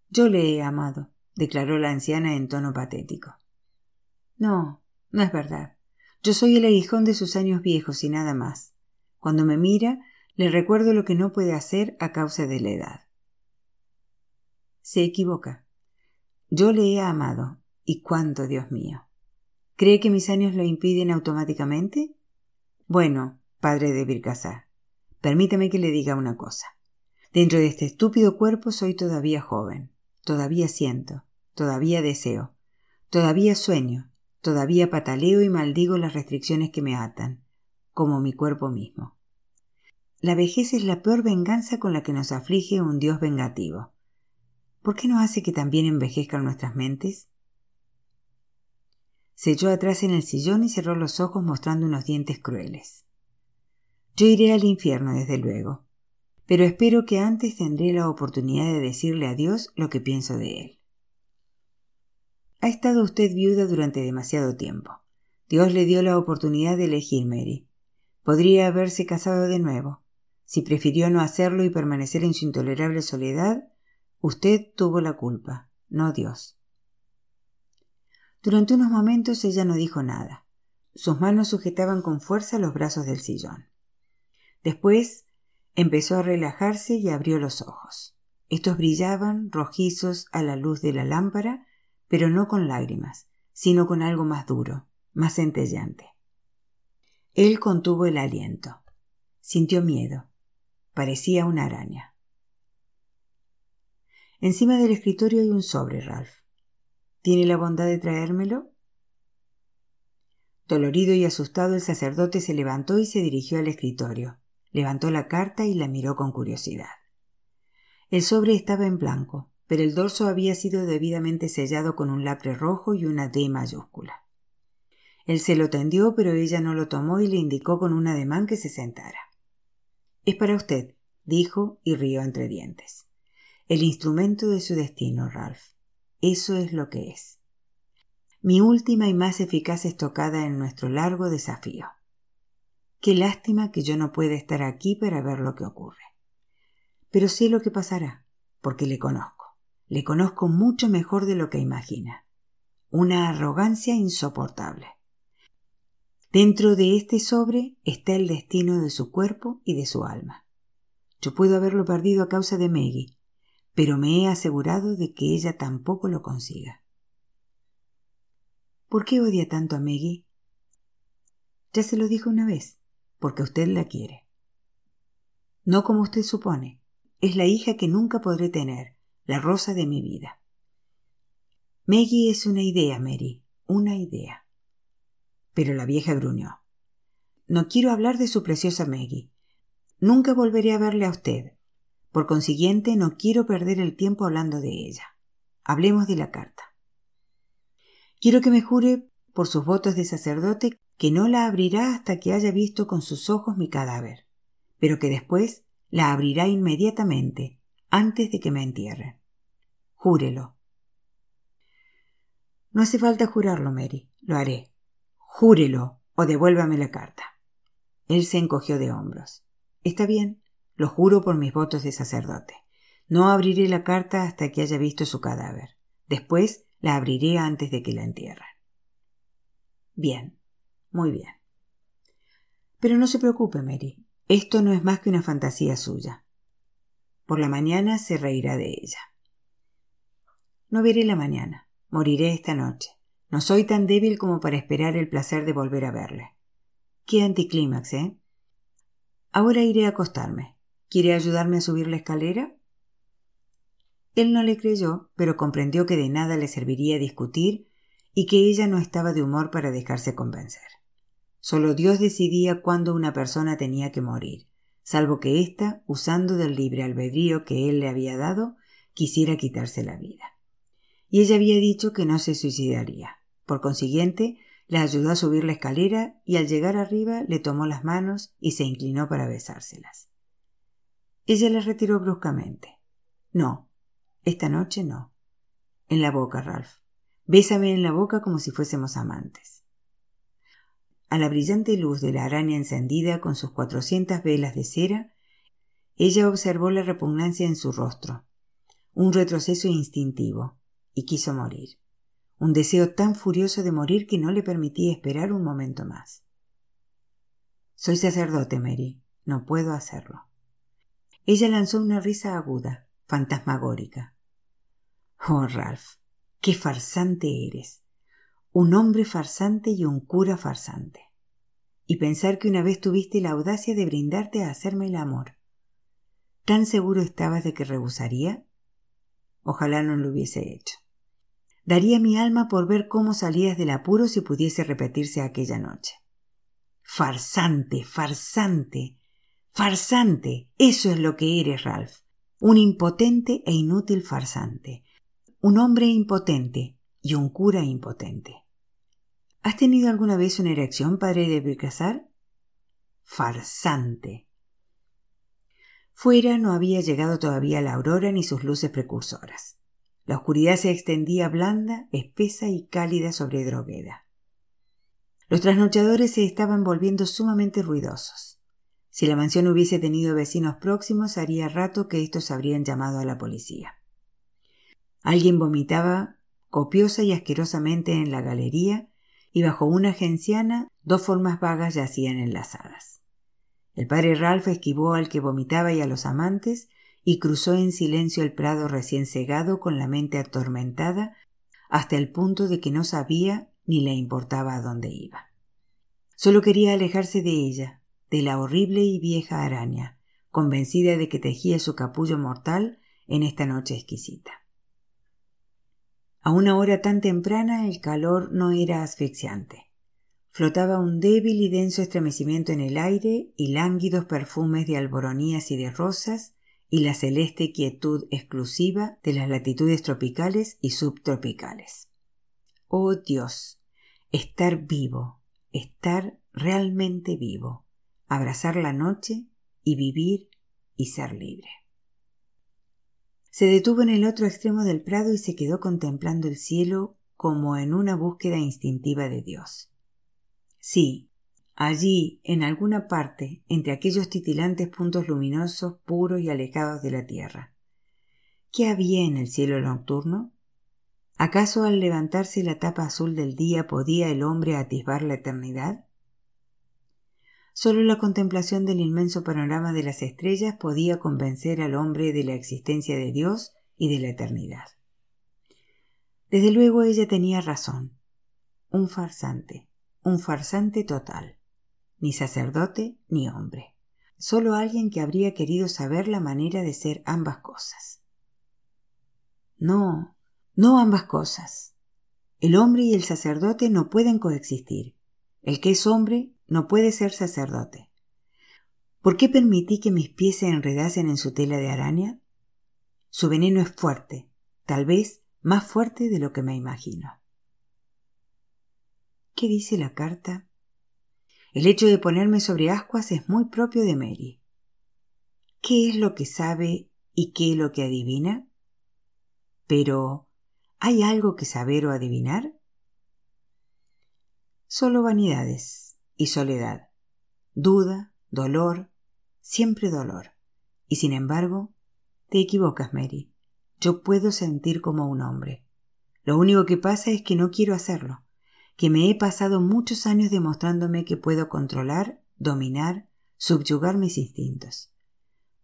Yo le he amado, declaró la anciana en tono patético. No, no es verdad. Yo soy el aguijón de sus años viejos y nada más. Cuando me mira, le recuerdo lo que no puede hacer a causa de la edad. Se equivoca. Yo le he amado. ¿Y cuánto, Dios mío? ¿Cree que mis años lo impiden automáticamente? Bueno, padre de Birkazar, permítame que le diga una cosa. Dentro de este estúpido cuerpo soy todavía joven, todavía siento, todavía deseo, todavía sueño, todavía pataleo y maldigo las restricciones que me atan, como mi cuerpo mismo. La vejez es la peor venganza con la que nos aflige un Dios vengativo. ¿Por qué no hace que también envejezcan nuestras mentes? Se echó atrás en el sillón y cerró los ojos mostrando unos dientes crueles. Yo iré al infierno, desde luego, pero espero que antes tendré la oportunidad de decirle a Dios lo que pienso de él. Ha estado usted viuda durante demasiado tiempo. Dios le dio la oportunidad de elegir Mary. Podría haberse casado de nuevo. Si prefirió no hacerlo y permanecer en su intolerable soledad, usted tuvo la culpa, no Dios. Durante unos momentos ella no dijo nada. Sus manos sujetaban con fuerza los brazos del sillón. Después Empezó a relajarse y abrió los ojos. Estos brillaban rojizos a la luz de la lámpara, pero no con lágrimas, sino con algo más duro, más centellante. Él contuvo el aliento. Sintió miedo. Parecía una araña. Encima del escritorio hay un sobre, Ralph. ¿Tiene la bondad de traérmelo? Dolorido y asustado, el sacerdote se levantó y se dirigió al escritorio. Levantó la carta y la miró con curiosidad. El sobre estaba en blanco, pero el dorso había sido debidamente sellado con un lacre rojo y una D mayúscula. Él se lo tendió, pero ella no lo tomó y le indicó con un ademán que se sentara. Es para usted, dijo y rió entre dientes. El instrumento de su destino, Ralph. Eso es lo que es. Mi última y más eficaz estocada en nuestro largo desafío. Qué lástima que yo no pueda estar aquí para ver lo que ocurre. Pero sé lo que pasará, porque le conozco. Le conozco mucho mejor de lo que imagina. Una arrogancia insoportable. Dentro de este sobre está el destino de su cuerpo y de su alma. Yo puedo haberlo perdido a causa de Maggie, pero me he asegurado de que ella tampoco lo consiga. ¿Por qué odia tanto a Maggie? Ya se lo dijo una vez, porque usted la quiere. No como usted supone, es la hija que nunca podré tener, la rosa de mi vida. Maggie es una idea, Mary, una idea. Pero la vieja gruñó. No quiero hablar de su preciosa Maggie. Nunca volveré a verle a usted. Por consiguiente, no quiero perder el tiempo hablando de ella. Hablemos de la carta. Quiero que me jure, por sus votos de sacerdote, que no la abrirá hasta que haya visto con sus ojos mi cadáver, pero que después la abrirá inmediatamente, antes de que me entierren. Júrelo. No hace falta jurarlo, Mary. Lo haré. Júrelo o devuélvame la carta. Él se encogió de hombros. Está bien, lo juro por mis votos de sacerdote. No abriré la carta hasta que haya visto su cadáver. Después la abriré antes de que la entierren. Bien, muy bien. Pero no se preocupe, Mary. Esto no es más que una fantasía suya. Por la mañana se reirá de ella. No veré la mañana. Moriré esta noche. No soy tan débil como para esperar el placer de volver a verle. Qué anticlímax, ¿eh? Ahora iré a acostarme. ¿Quiere ayudarme a subir la escalera? Él no le creyó, pero comprendió que de nada le serviría discutir y que ella no estaba de humor para dejarse convencer. Solo Dios decidía cuándo una persona tenía que morir, salvo que ésta, usando del libre albedrío que él le había dado, quisiera quitarse la vida. Y ella había dicho que no se suicidaría. Por consiguiente, la ayudó a subir la escalera y al llegar arriba le tomó las manos y se inclinó para besárselas. Ella le retiró bruscamente. No, esta noche no. En la boca, Ralph. Bésame en la boca como si fuésemos amantes. A la brillante luz de la araña encendida con sus cuatrocientas velas de cera, ella observó la repugnancia en su rostro, un retroceso instintivo, y quiso morir un deseo tan furioso de morir que no le permitía esperar un momento más. Soy sacerdote, Mary. No puedo hacerlo. Ella lanzó una risa aguda, fantasmagórica. Oh, Ralph, qué farsante eres. Un hombre farsante y un cura farsante. Y pensar que una vez tuviste la audacia de brindarte a hacerme el amor. ¿Tan seguro estabas de que rehusaría? Ojalá no lo hubiese hecho. Daría mi alma por ver cómo salías del apuro si pudiese repetirse aquella noche. Farsante, farsante, farsante. Eso es lo que eres, Ralph. Un impotente e inútil farsante. Un hombre impotente y un cura impotente. ¿Has tenido alguna vez una erección, padre de Bricassar? Farsante. Fuera no había llegado todavía la aurora ni sus luces precursoras. La oscuridad se extendía blanda, espesa y cálida sobre Drogueda. Los trasnochadores se estaban volviendo sumamente ruidosos. Si la mansión hubiese tenido vecinos próximos, haría rato que estos habrían llamado a la policía. Alguien vomitaba copiosa y asquerosamente en la galería y bajo una genciana dos formas vagas yacían enlazadas. El padre Ralph esquivó al que vomitaba y a los amantes y cruzó en silencio el prado recién cegado con la mente atormentada hasta el punto de que no sabía ni le importaba a dónde iba. Solo quería alejarse de ella, de la horrible y vieja araña, convencida de que tejía su capullo mortal en esta noche exquisita. A una hora tan temprana el calor no era asfixiante. Flotaba un débil y denso estremecimiento en el aire y lánguidos perfumes de alboronías y de rosas y la celeste quietud exclusiva de las latitudes tropicales y subtropicales. Oh Dios, estar vivo, estar realmente vivo, abrazar la noche y vivir y ser libre. Se detuvo en el otro extremo del prado y se quedó contemplando el cielo como en una búsqueda instintiva de Dios. Sí, allí, en alguna parte, entre aquellos titilantes puntos luminosos, puros y alejados de la tierra. ¿Qué había en el cielo nocturno? ¿Acaso al levantarse la tapa azul del día podía el hombre atisbar la eternidad? Solo la contemplación del inmenso panorama de las estrellas podía convencer al hombre de la existencia de Dios y de la eternidad. Desde luego ella tenía razón. Un farsante, un farsante total. Ni sacerdote ni hombre. Solo alguien que habría querido saber la manera de ser ambas cosas. No, no ambas cosas. El hombre y el sacerdote no pueden coexistir. El que es hombre no puede ser sacerdote. ¿Por qué permití que mis pies se enredasen en su tela de araña? Su veneno es fuerte, tal vez más fuerte de lo que me imagino. ¿Qué dice la carta? El hecho de ponerme sobre ascuas es muy propio de Mary. ¿Qué es lo que sabe y qué es lo que adivina? Pero, ¿hay algo que saber o adivinar? Solo vanidades, y soledad, duda, dolor, siempre dolor. Y sin embargo, te equivocas, Mary. Yo puedo sentir como un hombre. Lo único que pasa es que no quiero hacerlo, que me he pasado muchos años demostrándome que puedo controlar, dominar, subyugar mis instintos,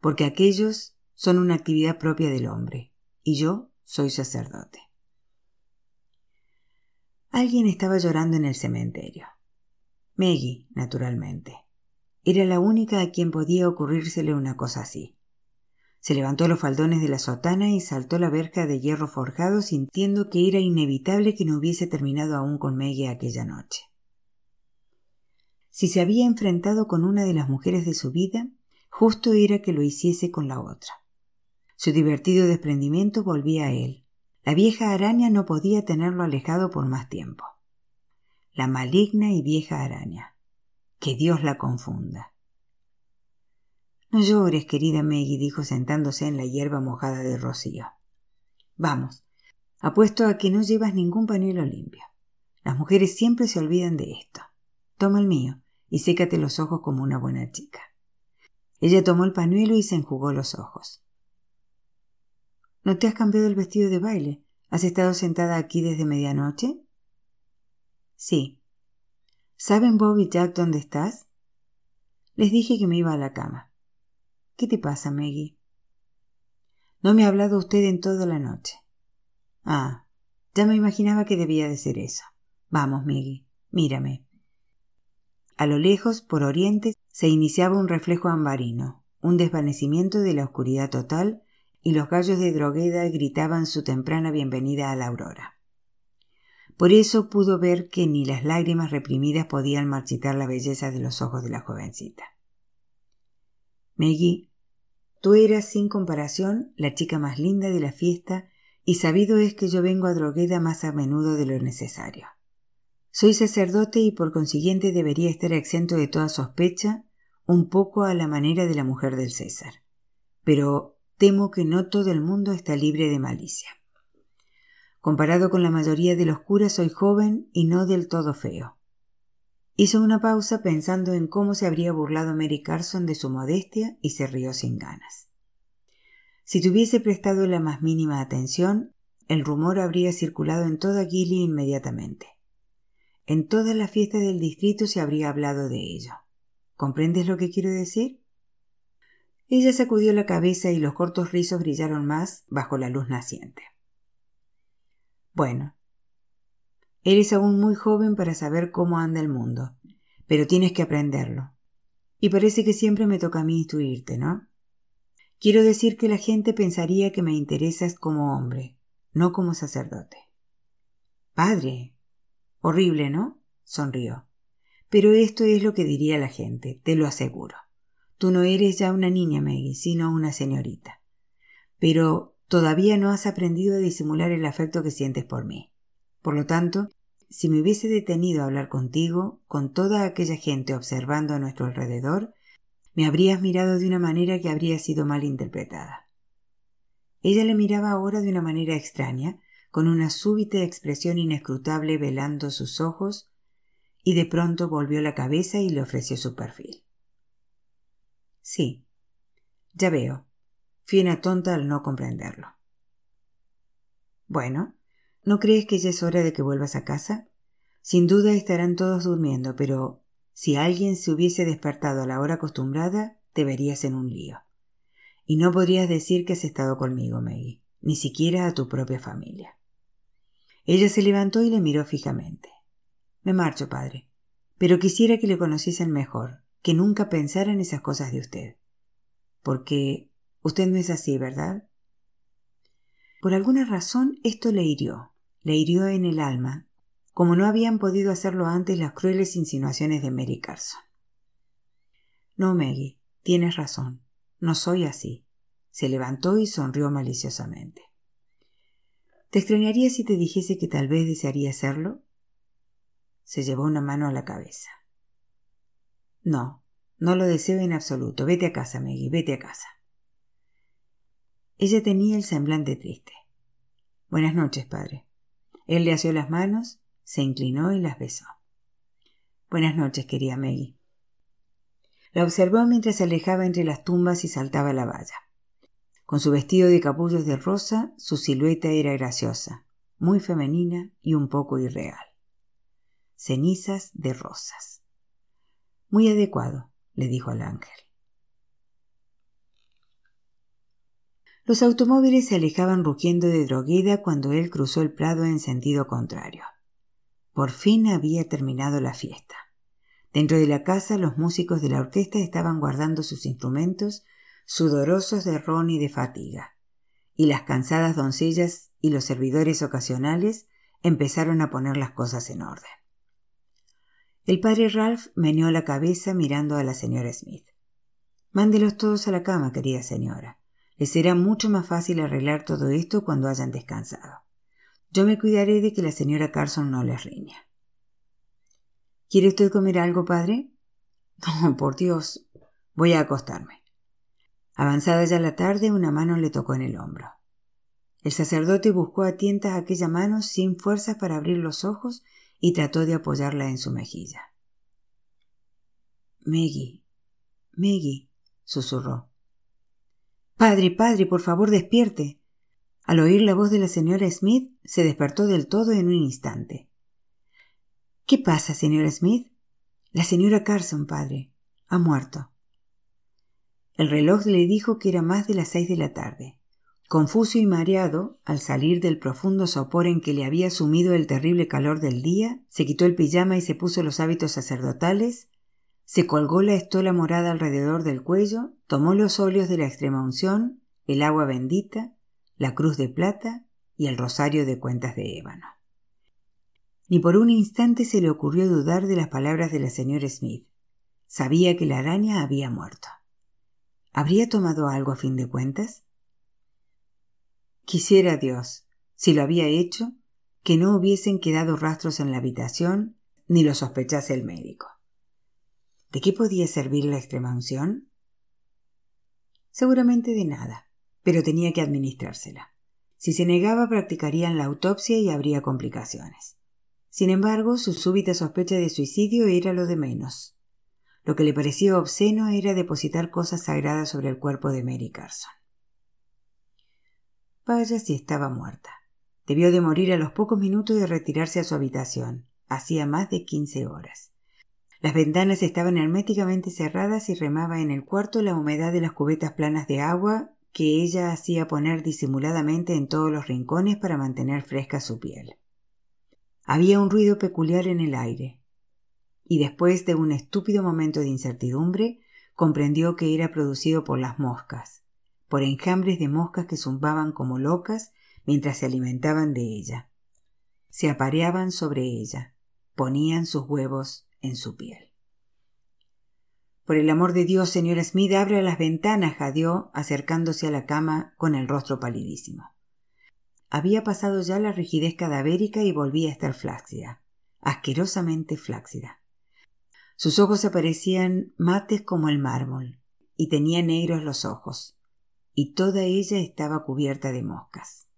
porque aquellos son una actividad propia del hombre, y yo soy sacerdote. Alguien estaba llorando en el cementerio. Maggie, naturalmente. Era la única a quien podía ocurrírsele una cosa así. Se levantó los faldones de la sotana y saltó la verja de hierro forjado sintiendo que era inevitable que no hubiese terminado aún con Maggie aquella noche. Si se había enfrentado con una de las mujeres de su vida, justo era que lo hiciese con la otra. Su divertido desprendimiento volvía a él. La vieja araña no podía tenerlo alejado por más tiempo la maligna y vieja araña. Que Dios la confunda. No llores, querida Maggie, dijo sentándose en la hierba mojada de rocío. Vamos, apuesto a que no llevas ningún pañuelo limpio. Las mujeres siempre se olvidan de esto. Toma el mío y sécate los ojos como una buena chica. Ella tomó el pañuelo y se enjugó los ojos. ¿No te has cambiado el vestido de baile? ¿Has estado sentada aquí desde medianoche? Sí. ¿Saben Bob y Jack dónde estás? Les dije que me iba a la cama. ¿Qué te pasa, Maggie? No me ha hablado usted en toda la noche. Ah, ya me imaginaba que debía de ser eso. Vamos, Maggie, mírame. A lo lejos, por oriente, se iniciaba un reflejo ambarino, un desvanecimiento de la oscuridad total, y los gallos de Drogueda gritaban su temprana bienvenida a la aurora. Por eso pudo ver que ni las lágrimas reprimidas podían marchitar la belleza de los ojos de la jovencita. Maggie, tú eras sin comparación la chica más linda de la fiesta y sabido es que yo vengo a Drogueda más a menudo de lo necesario. Soy sacerdote y por consiguiente debería estar exento de toda sospecha, un poco a la manera de la mujer del César. Pero temo que no todo el mundo está libre de malicia. Comparado con la mayoría de los curas soy joven y no del todo feo. Hizo una pausa pensando en cómo se habría burlado Mary Carson de su modestia y se rió sin ganas. Si tuviese prestado la más mínima atención, el rumor habría circulado en toda Gilly inmediatamente. En todas las fiestas del distrito se habría hablado de ello. ¿Comprendes lo que quiero decir? Ella sacudió la cabeza y los cortos rizos brillaron más bajo la luz naciente. Bueno, eres aún muy joven para saber cómo anda el mundo, pero tienes que aprenderlo. Y parece que siempre me toca a mí instruirte, ¿no? Quiero decir que la gente pensaría que me interesas como hombre, no como sacerdote. Padre. Horrible, ¿no? sonrió. Pero esto es lo que diría la gente, te lo aseguro. Tú no eres ya una niña, Maggie, sino una señorita. Pero todavía no has aprendido a disimular el afecto que sientes por mí. Por lo tanto, si me hubiese detenido a hablar contigo, con toda aquella gente observando a nuestro alrededor, me habrías mirado de una manera que habría sido mal interpretada. Ella le miraba ahora de una manera extraña, con una súbita expresión inescrutable velando sus ojos, y de pronto volvió la cabeza y le ofreció su perfil. Sí, ya veo. Fui una tonta al no comprenderlo. Bueno, ¿No crees que ya es hora de que vuelvas a casa? Sin duda estarán todos durmiendo, pero si alguien se hubiese despertado a la hora acostumbrada, te verías en un lío. Y no podrías decir que has estado conmigo, Maggie, ni siquiera a tu propia familia. Ella se levantó y le miró fijamente. Me marcho, padre, pero quisiera que le conociesen mejor, que nunca pensaran esas cosas de usted. Porque usted no es así, ¿verdad? Por alguna razón esto le hirió, le hirió en el alma, como no habían podido hacerlo antes las crueles insinuaciones de Mary Carson. No, Maggie, tienes razón, no soy así. Se levantó y sonrió maliciosamente. ¿Te extrañaría si te dijese que tal vez desearía hacerlo? Se llevó una mano a la cabeza. No, no lo deseo en absoluto. Vete a casa, Maggie, vete a casa. Ella tenía el semblante triste. Buenas noches, padre. Él le asió las manos, se inclinó y las besó. Buenas noches, querida Maggie. La observó mientras se alejaba entre las tumbas y saltaba la valla. Con su vestido de capullos de rosa, su silueta era graciosa, muy femenina y un poco irreal. Cenizas de rosas. Muy adecuado, le dijo al ángel. Los automóviles se alejaban rugiendo de Drogueda cuando él cruzó el prado en sentido contrario. Por fin había terminado la fiesta. Dentro de la casa los músicos de la orquesta estaban guardando sus instrumentos, sudorosos de ron y de fatiga, y las cansadas doncellas y los servidores ocasionales empezaron a poner las cosas en orden. El padre Ralph meneó la cabeza mirando a la señora Smith. Mándelos todos a la cama, querida señora. Les será mucho más fácil arreglar todo esto cuando hayan descansado. Yo me cuidaré de que la señora Carson no les riña. ¿Quiere usted comer algo, padre? No, por Dios. Voy a acostarme. Avanzada ya la tarde, una mano le tocó en el hombro. El sacerdote buscó a tientas aquella mano sin fuerzas para abrir los ojos y trató de apoyarla en su mejilla. Maggie, Maggie, susurró. Padre, padre, por favor despierte. Al oír la voz de la señora Smith, se despertó del todo en un instante. ¿Qué pasa, señora Smith? La señora Carson, padre. Ha muerto. El reloj le dijo que era más de las seis de la tarde. Confuso y mareado, al salir del profundo sopor en que le había sumido el terrible calor del día, se quitó el pijama y se puso los hábitos sacerdotales, se colgó la estola morada alrededor del cuello, tomó los óleos de la extrema unción, el agua bendita, la cruz de plata y el rosario de cuentas de ébano. Ni por un instante se le ocurrió dudar de las palabras de la señora Smith. Sabía que la araña había muerto. ¿Habría tomado algo a fin de cuentas? Quisiera Dios, si lo había hecho, que no hubiesen quedado rastros en la habitación ni lo sospechase el médico. ¿De qué podía servir la extremaunción? Seguramente de nada, pero tenía que administrársela. Si se negaba, practicarían la autopsia y habría complicaciones. Sin embargo, su súbita sospecha de suicidio era lo de menos. Lo que le parecía obsceno era depositar cosas sagradas sobre el cuerpo de Mary Carson. Vaya si estaba muerta. Debió de morir a los pocos minutos de retirarse a su habitación. Hacía más de quince horas. Las ventanas estaban herméticamente cerradas y remaba en el cuarto la humedad de las cubetas planas de agua que ella hacía poner disimuladamente en todos los rincones para mantener fresca su piel. Había un ruido peculiar en el aire, y después de un estúpido momento de incertidumbre, comprendió que era producido por las moscas, por enjambres de moscas que zumbaban como locas mientras se alimentaban de ella. Se apareaban sobre ella, ponían sus huevos en su piel. Por el amor de Dios, señor Smith, abra las ventanas, jadeó, acercándose a la cama con el rostro palidísimo. Había pasado ya la rigidez cadavérica y volvía a estar flácida, asquerosamente flácida. Sus ojos aparecían mates como el mármol, y tenía negros los ojos, y toda ella estaba cubierta de moscas.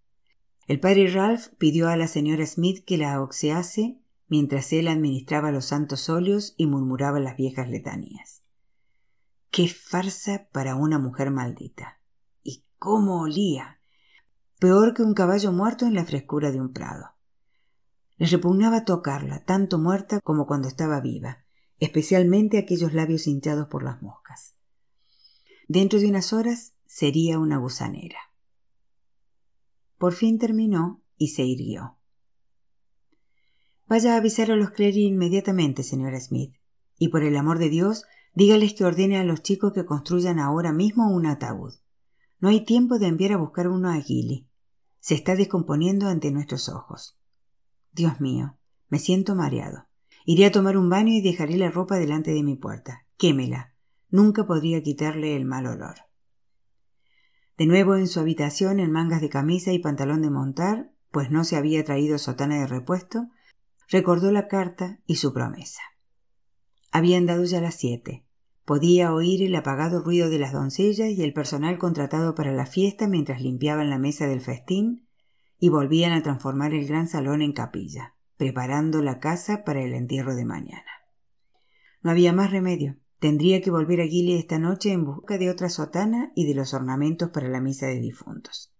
El padre Ralph pidió a la señora Smith que la oxease mientras él administraba los santos óleos y murmuraba las viejas letanías. ¡Qué farsa para una mujer maldita! ¿Y cómo olía? Peor que un caballo muerto en la frescura de un prado. Le repugnaba tocarla, tanto muerta como cuando estaba viva, especialmente aquellos labios hinchados por las moscas. Dentro de unas horas sería una gusanera. Por fin terminó y se irguió. Vaya a avisar a los Clery inmediatamente, señora Smith, y por el amor de Dios, dígales que ordene a los chicos que construyan ahora mismo un ataúd. No hay tiempo de enviar a buscar uno a Gilly. Se está descomponiendo ante nuestros ojos. Dios mío, me siento mareado. Iré a tomar un baño y dejaré la ropa delante de mi puerta. Quémela. Nunca podría quitarle el mal olor. De nuevo en su habitación, en mangas de camisa y pantalón de montar, pues no se había traído sotana de repuesto, recordó la carta y su promesa. Habían dado ya las siete. Podía oír el apagado ruido de las doncellas y el personal contratado para la fiesta mientras limpiaban la mesa del festín y volvían a transformar el gran salón en capilla preparando la casa para el entierro de mañana. No había más remedio. Tendría que volver a Gilly esta noche en busca de otra sotana y de los ornamentos para la misa de difuntos.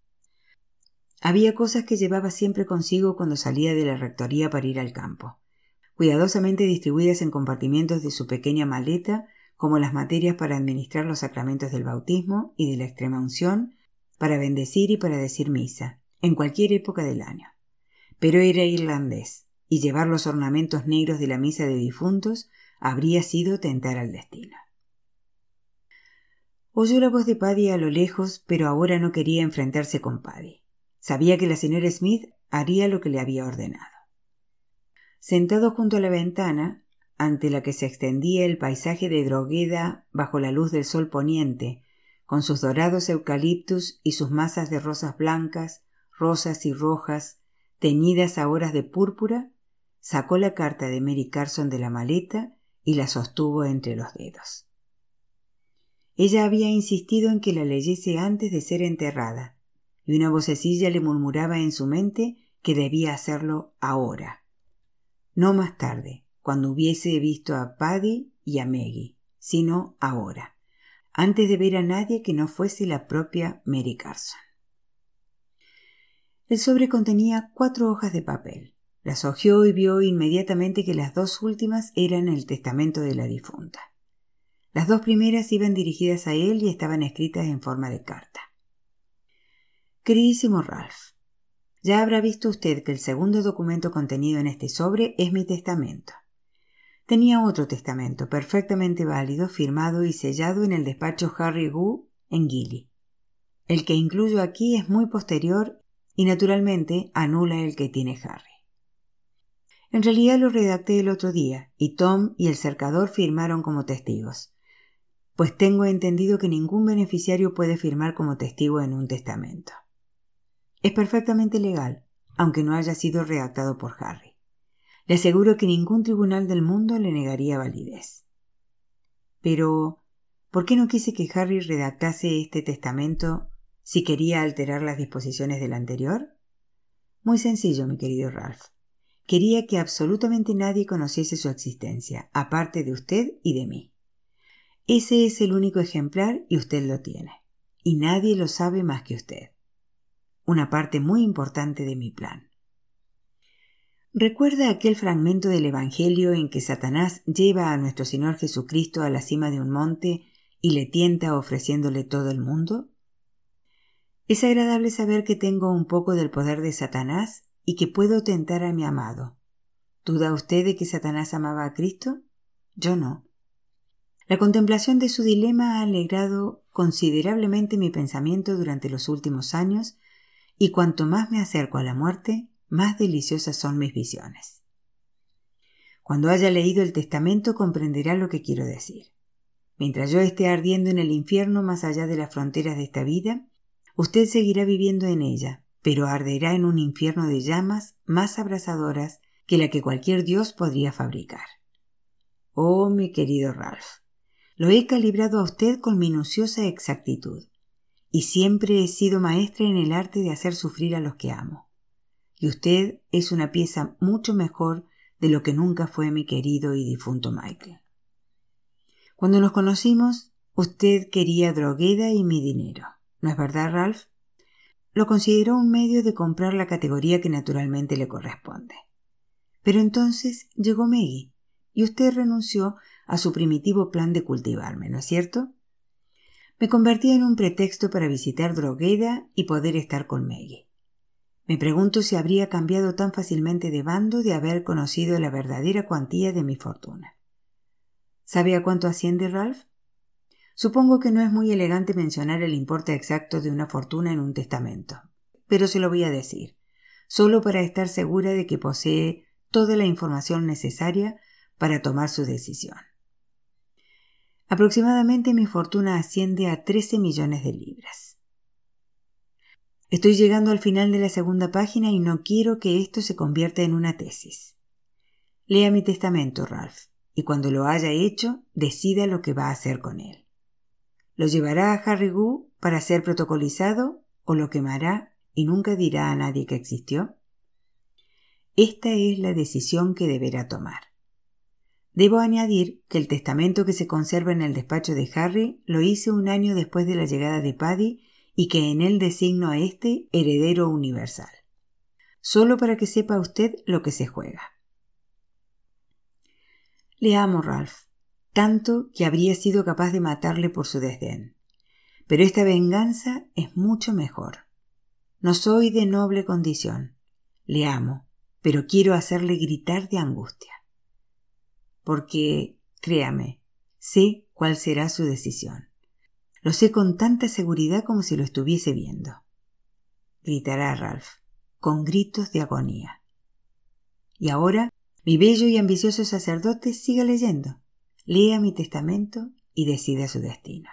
Había cosas que llevaba siempre consigo cuando salía de la rectoría para ir al campo, cuidadosamente distribuidas en compartimientos de su pequeña maleta, como las materias para administrar los sacramentos del bautismo y de la extrema unción, para bendecir y para decir misa, en cualquier época del año. Pero era irlandés, y llevar los ornamentos negros de la misa de difuntos habría sido tentar al destino. Oyó la voz de Paddy a lo lejos, pero ahora no quería enfrentarse con Paddy. Sabía que la señora Smith haría lo que le había ordenado. Sentado junto a la ventana, ante la que se extendía el paisaje de Drogueda bajo la luz del sol poniente, con sus dorados eucaliptus y sus masas de rosas blancas, rosas y rojas, teñidas a horas de púrpura, sacó la carta de Mary Carson de la maleta y la sostuvo entre los dedos. Ella había insistido en que la leyese antes de ser enterrada, y una vocecilla le murmuraba en su mente que debía hacerlo ahora, no más tarde, cuando hubiese visto a Paddy y a Maggie, sino ahora, antes de ver a nadie que no fuese la propia Mary Carson. El sobre contenía cuatro hojas de papel. Las hojeó y vio inmediatamente que las dos últimas eran el testamento de la difunta. Las dos primeras iban dirigidas a él y estaban escritas en forma de carta. Queridísimo Ralph, ya habrá visto usted que el segundo documento contenido en este sobre es mi testamento. Tenía otro testamento perfectamente válido, firmado y sellado en el despacho Harry Gu en Gilly. El que incluyo aquí es muy posterior y naturalmente anula el que tiene Harry. En realidad lo redacté el otro día, y Tom y el cercador firmaron como testigos, pues tengo entendido que ningún beneficiario puede firmar como testigo en un testamento. Es perfectamente legal, aunque no haya sido redactado por Harry. Le aseguro que ningún tribunal del mundo le negaría validez. Pero, ¿por qué no quise que Harry redactase este testamento si quería alterar las disposiciones del anterior? Muy sencillo, mi querido Ralph. Quería que absolutamente nadie conociese su existencia, aparte de usted y de mí. Ese es el único ejemplar y usted lo tiene. Y nadie lo sabe más que usted. Una parte muy importante de mi plan. ¿Recuerda aquel fragmento del Evangelio en que Satanás lleva a nuestro Señor Jesucristo a la cima de un monte y le tienta ofreciéndole todo el mundo? Es agradable saber que tengo un poco del poder de Satanás y que puedo tentar a mi amado. ¿Duda usted de que Satanás amaba a Cristo? Yo no. La contemplación de su dilema ha alegrado considerablemente mi pensamiento durante los últimos años y cuanto más me acerco a la muerte, más deliciosas son mis visiones. Cuando haya leído el testamento comprenderá lo que quiero decir. Mientras yo esté ardiendo en el infierno más allá de las fronteras de esta vida, usted seguirá viviendo en ella, pero arderá en un infierno de llamas más abrasadoras que la que cualquier dios podría fabricar. Oh, mi querido Ralph, lo he calibrado a usted con minuciosa exactitud, y siempre he sido maestra en el arte de hacer sufrir a los que amo y usted es una pieza mucho mejor de lo que nunca fue mi querido y difunto Michael. Cuando nos conocimos, usted quería drogueda y mi dinero. ¿No es verdad, Ralph? Lo consideró un medio de comprar la categoría que naturalmente le corresponde. Pero entonces llegó Maggie, y usted renunció a su primitivo plan de cultivarme, ¿no es cierto? Me convertí en un pretexto para visitar Drogueda y poder estar con Maggie. Me pregunto si habría cambiado tan fácilmente de bando de haber conocido la verdadera cuantía de mi fortuna. ¿Sabe a cuánto asciende Ralph? Supongo que no es muy elegante mencionar el importe exacto de una fortuna en un testamento, pero se lo voy a decir, solo para estar segura de que posee toda la información necesaria para tomar su decisión. Aproximadamente mi fortuna asciende a 13 millones de libras. Estoy llegando al final de la segunda página y no quiero que esto se convierta en una tesis. Lea mi testamento, Ralph, y cuando lo haya hecho, decida lo que va a hacer con él. ¿Lo llevará a Harry para ser protocolizado o lo quemará y nunca dirá a nadie que existió? Esta es la decisión que deberá tomar. Debo añadir que el testamento que se conserva en el despacho de Harry lo hice un año después de la llegada de Paddy y que en él designo a este heredero universal. Solo para que sepa usted lo que se juega. Le amo, Ralph, tanto que habría sido capaz de matarle por su desdén. Pero esta venganza es mucho mejor. No soy de noble condición. Le amo, pero quiero hacerle gritar de angustia. Porque, créame, sé cuál será su decisión. Lo sé con tanta seguridad como si lo estuviese viendo. Gritará Ralph, con gritos de agonía. Y ahora, mi bello y ambicioso sacerdote siga leyendo. Lea mi testamento y decida su destino.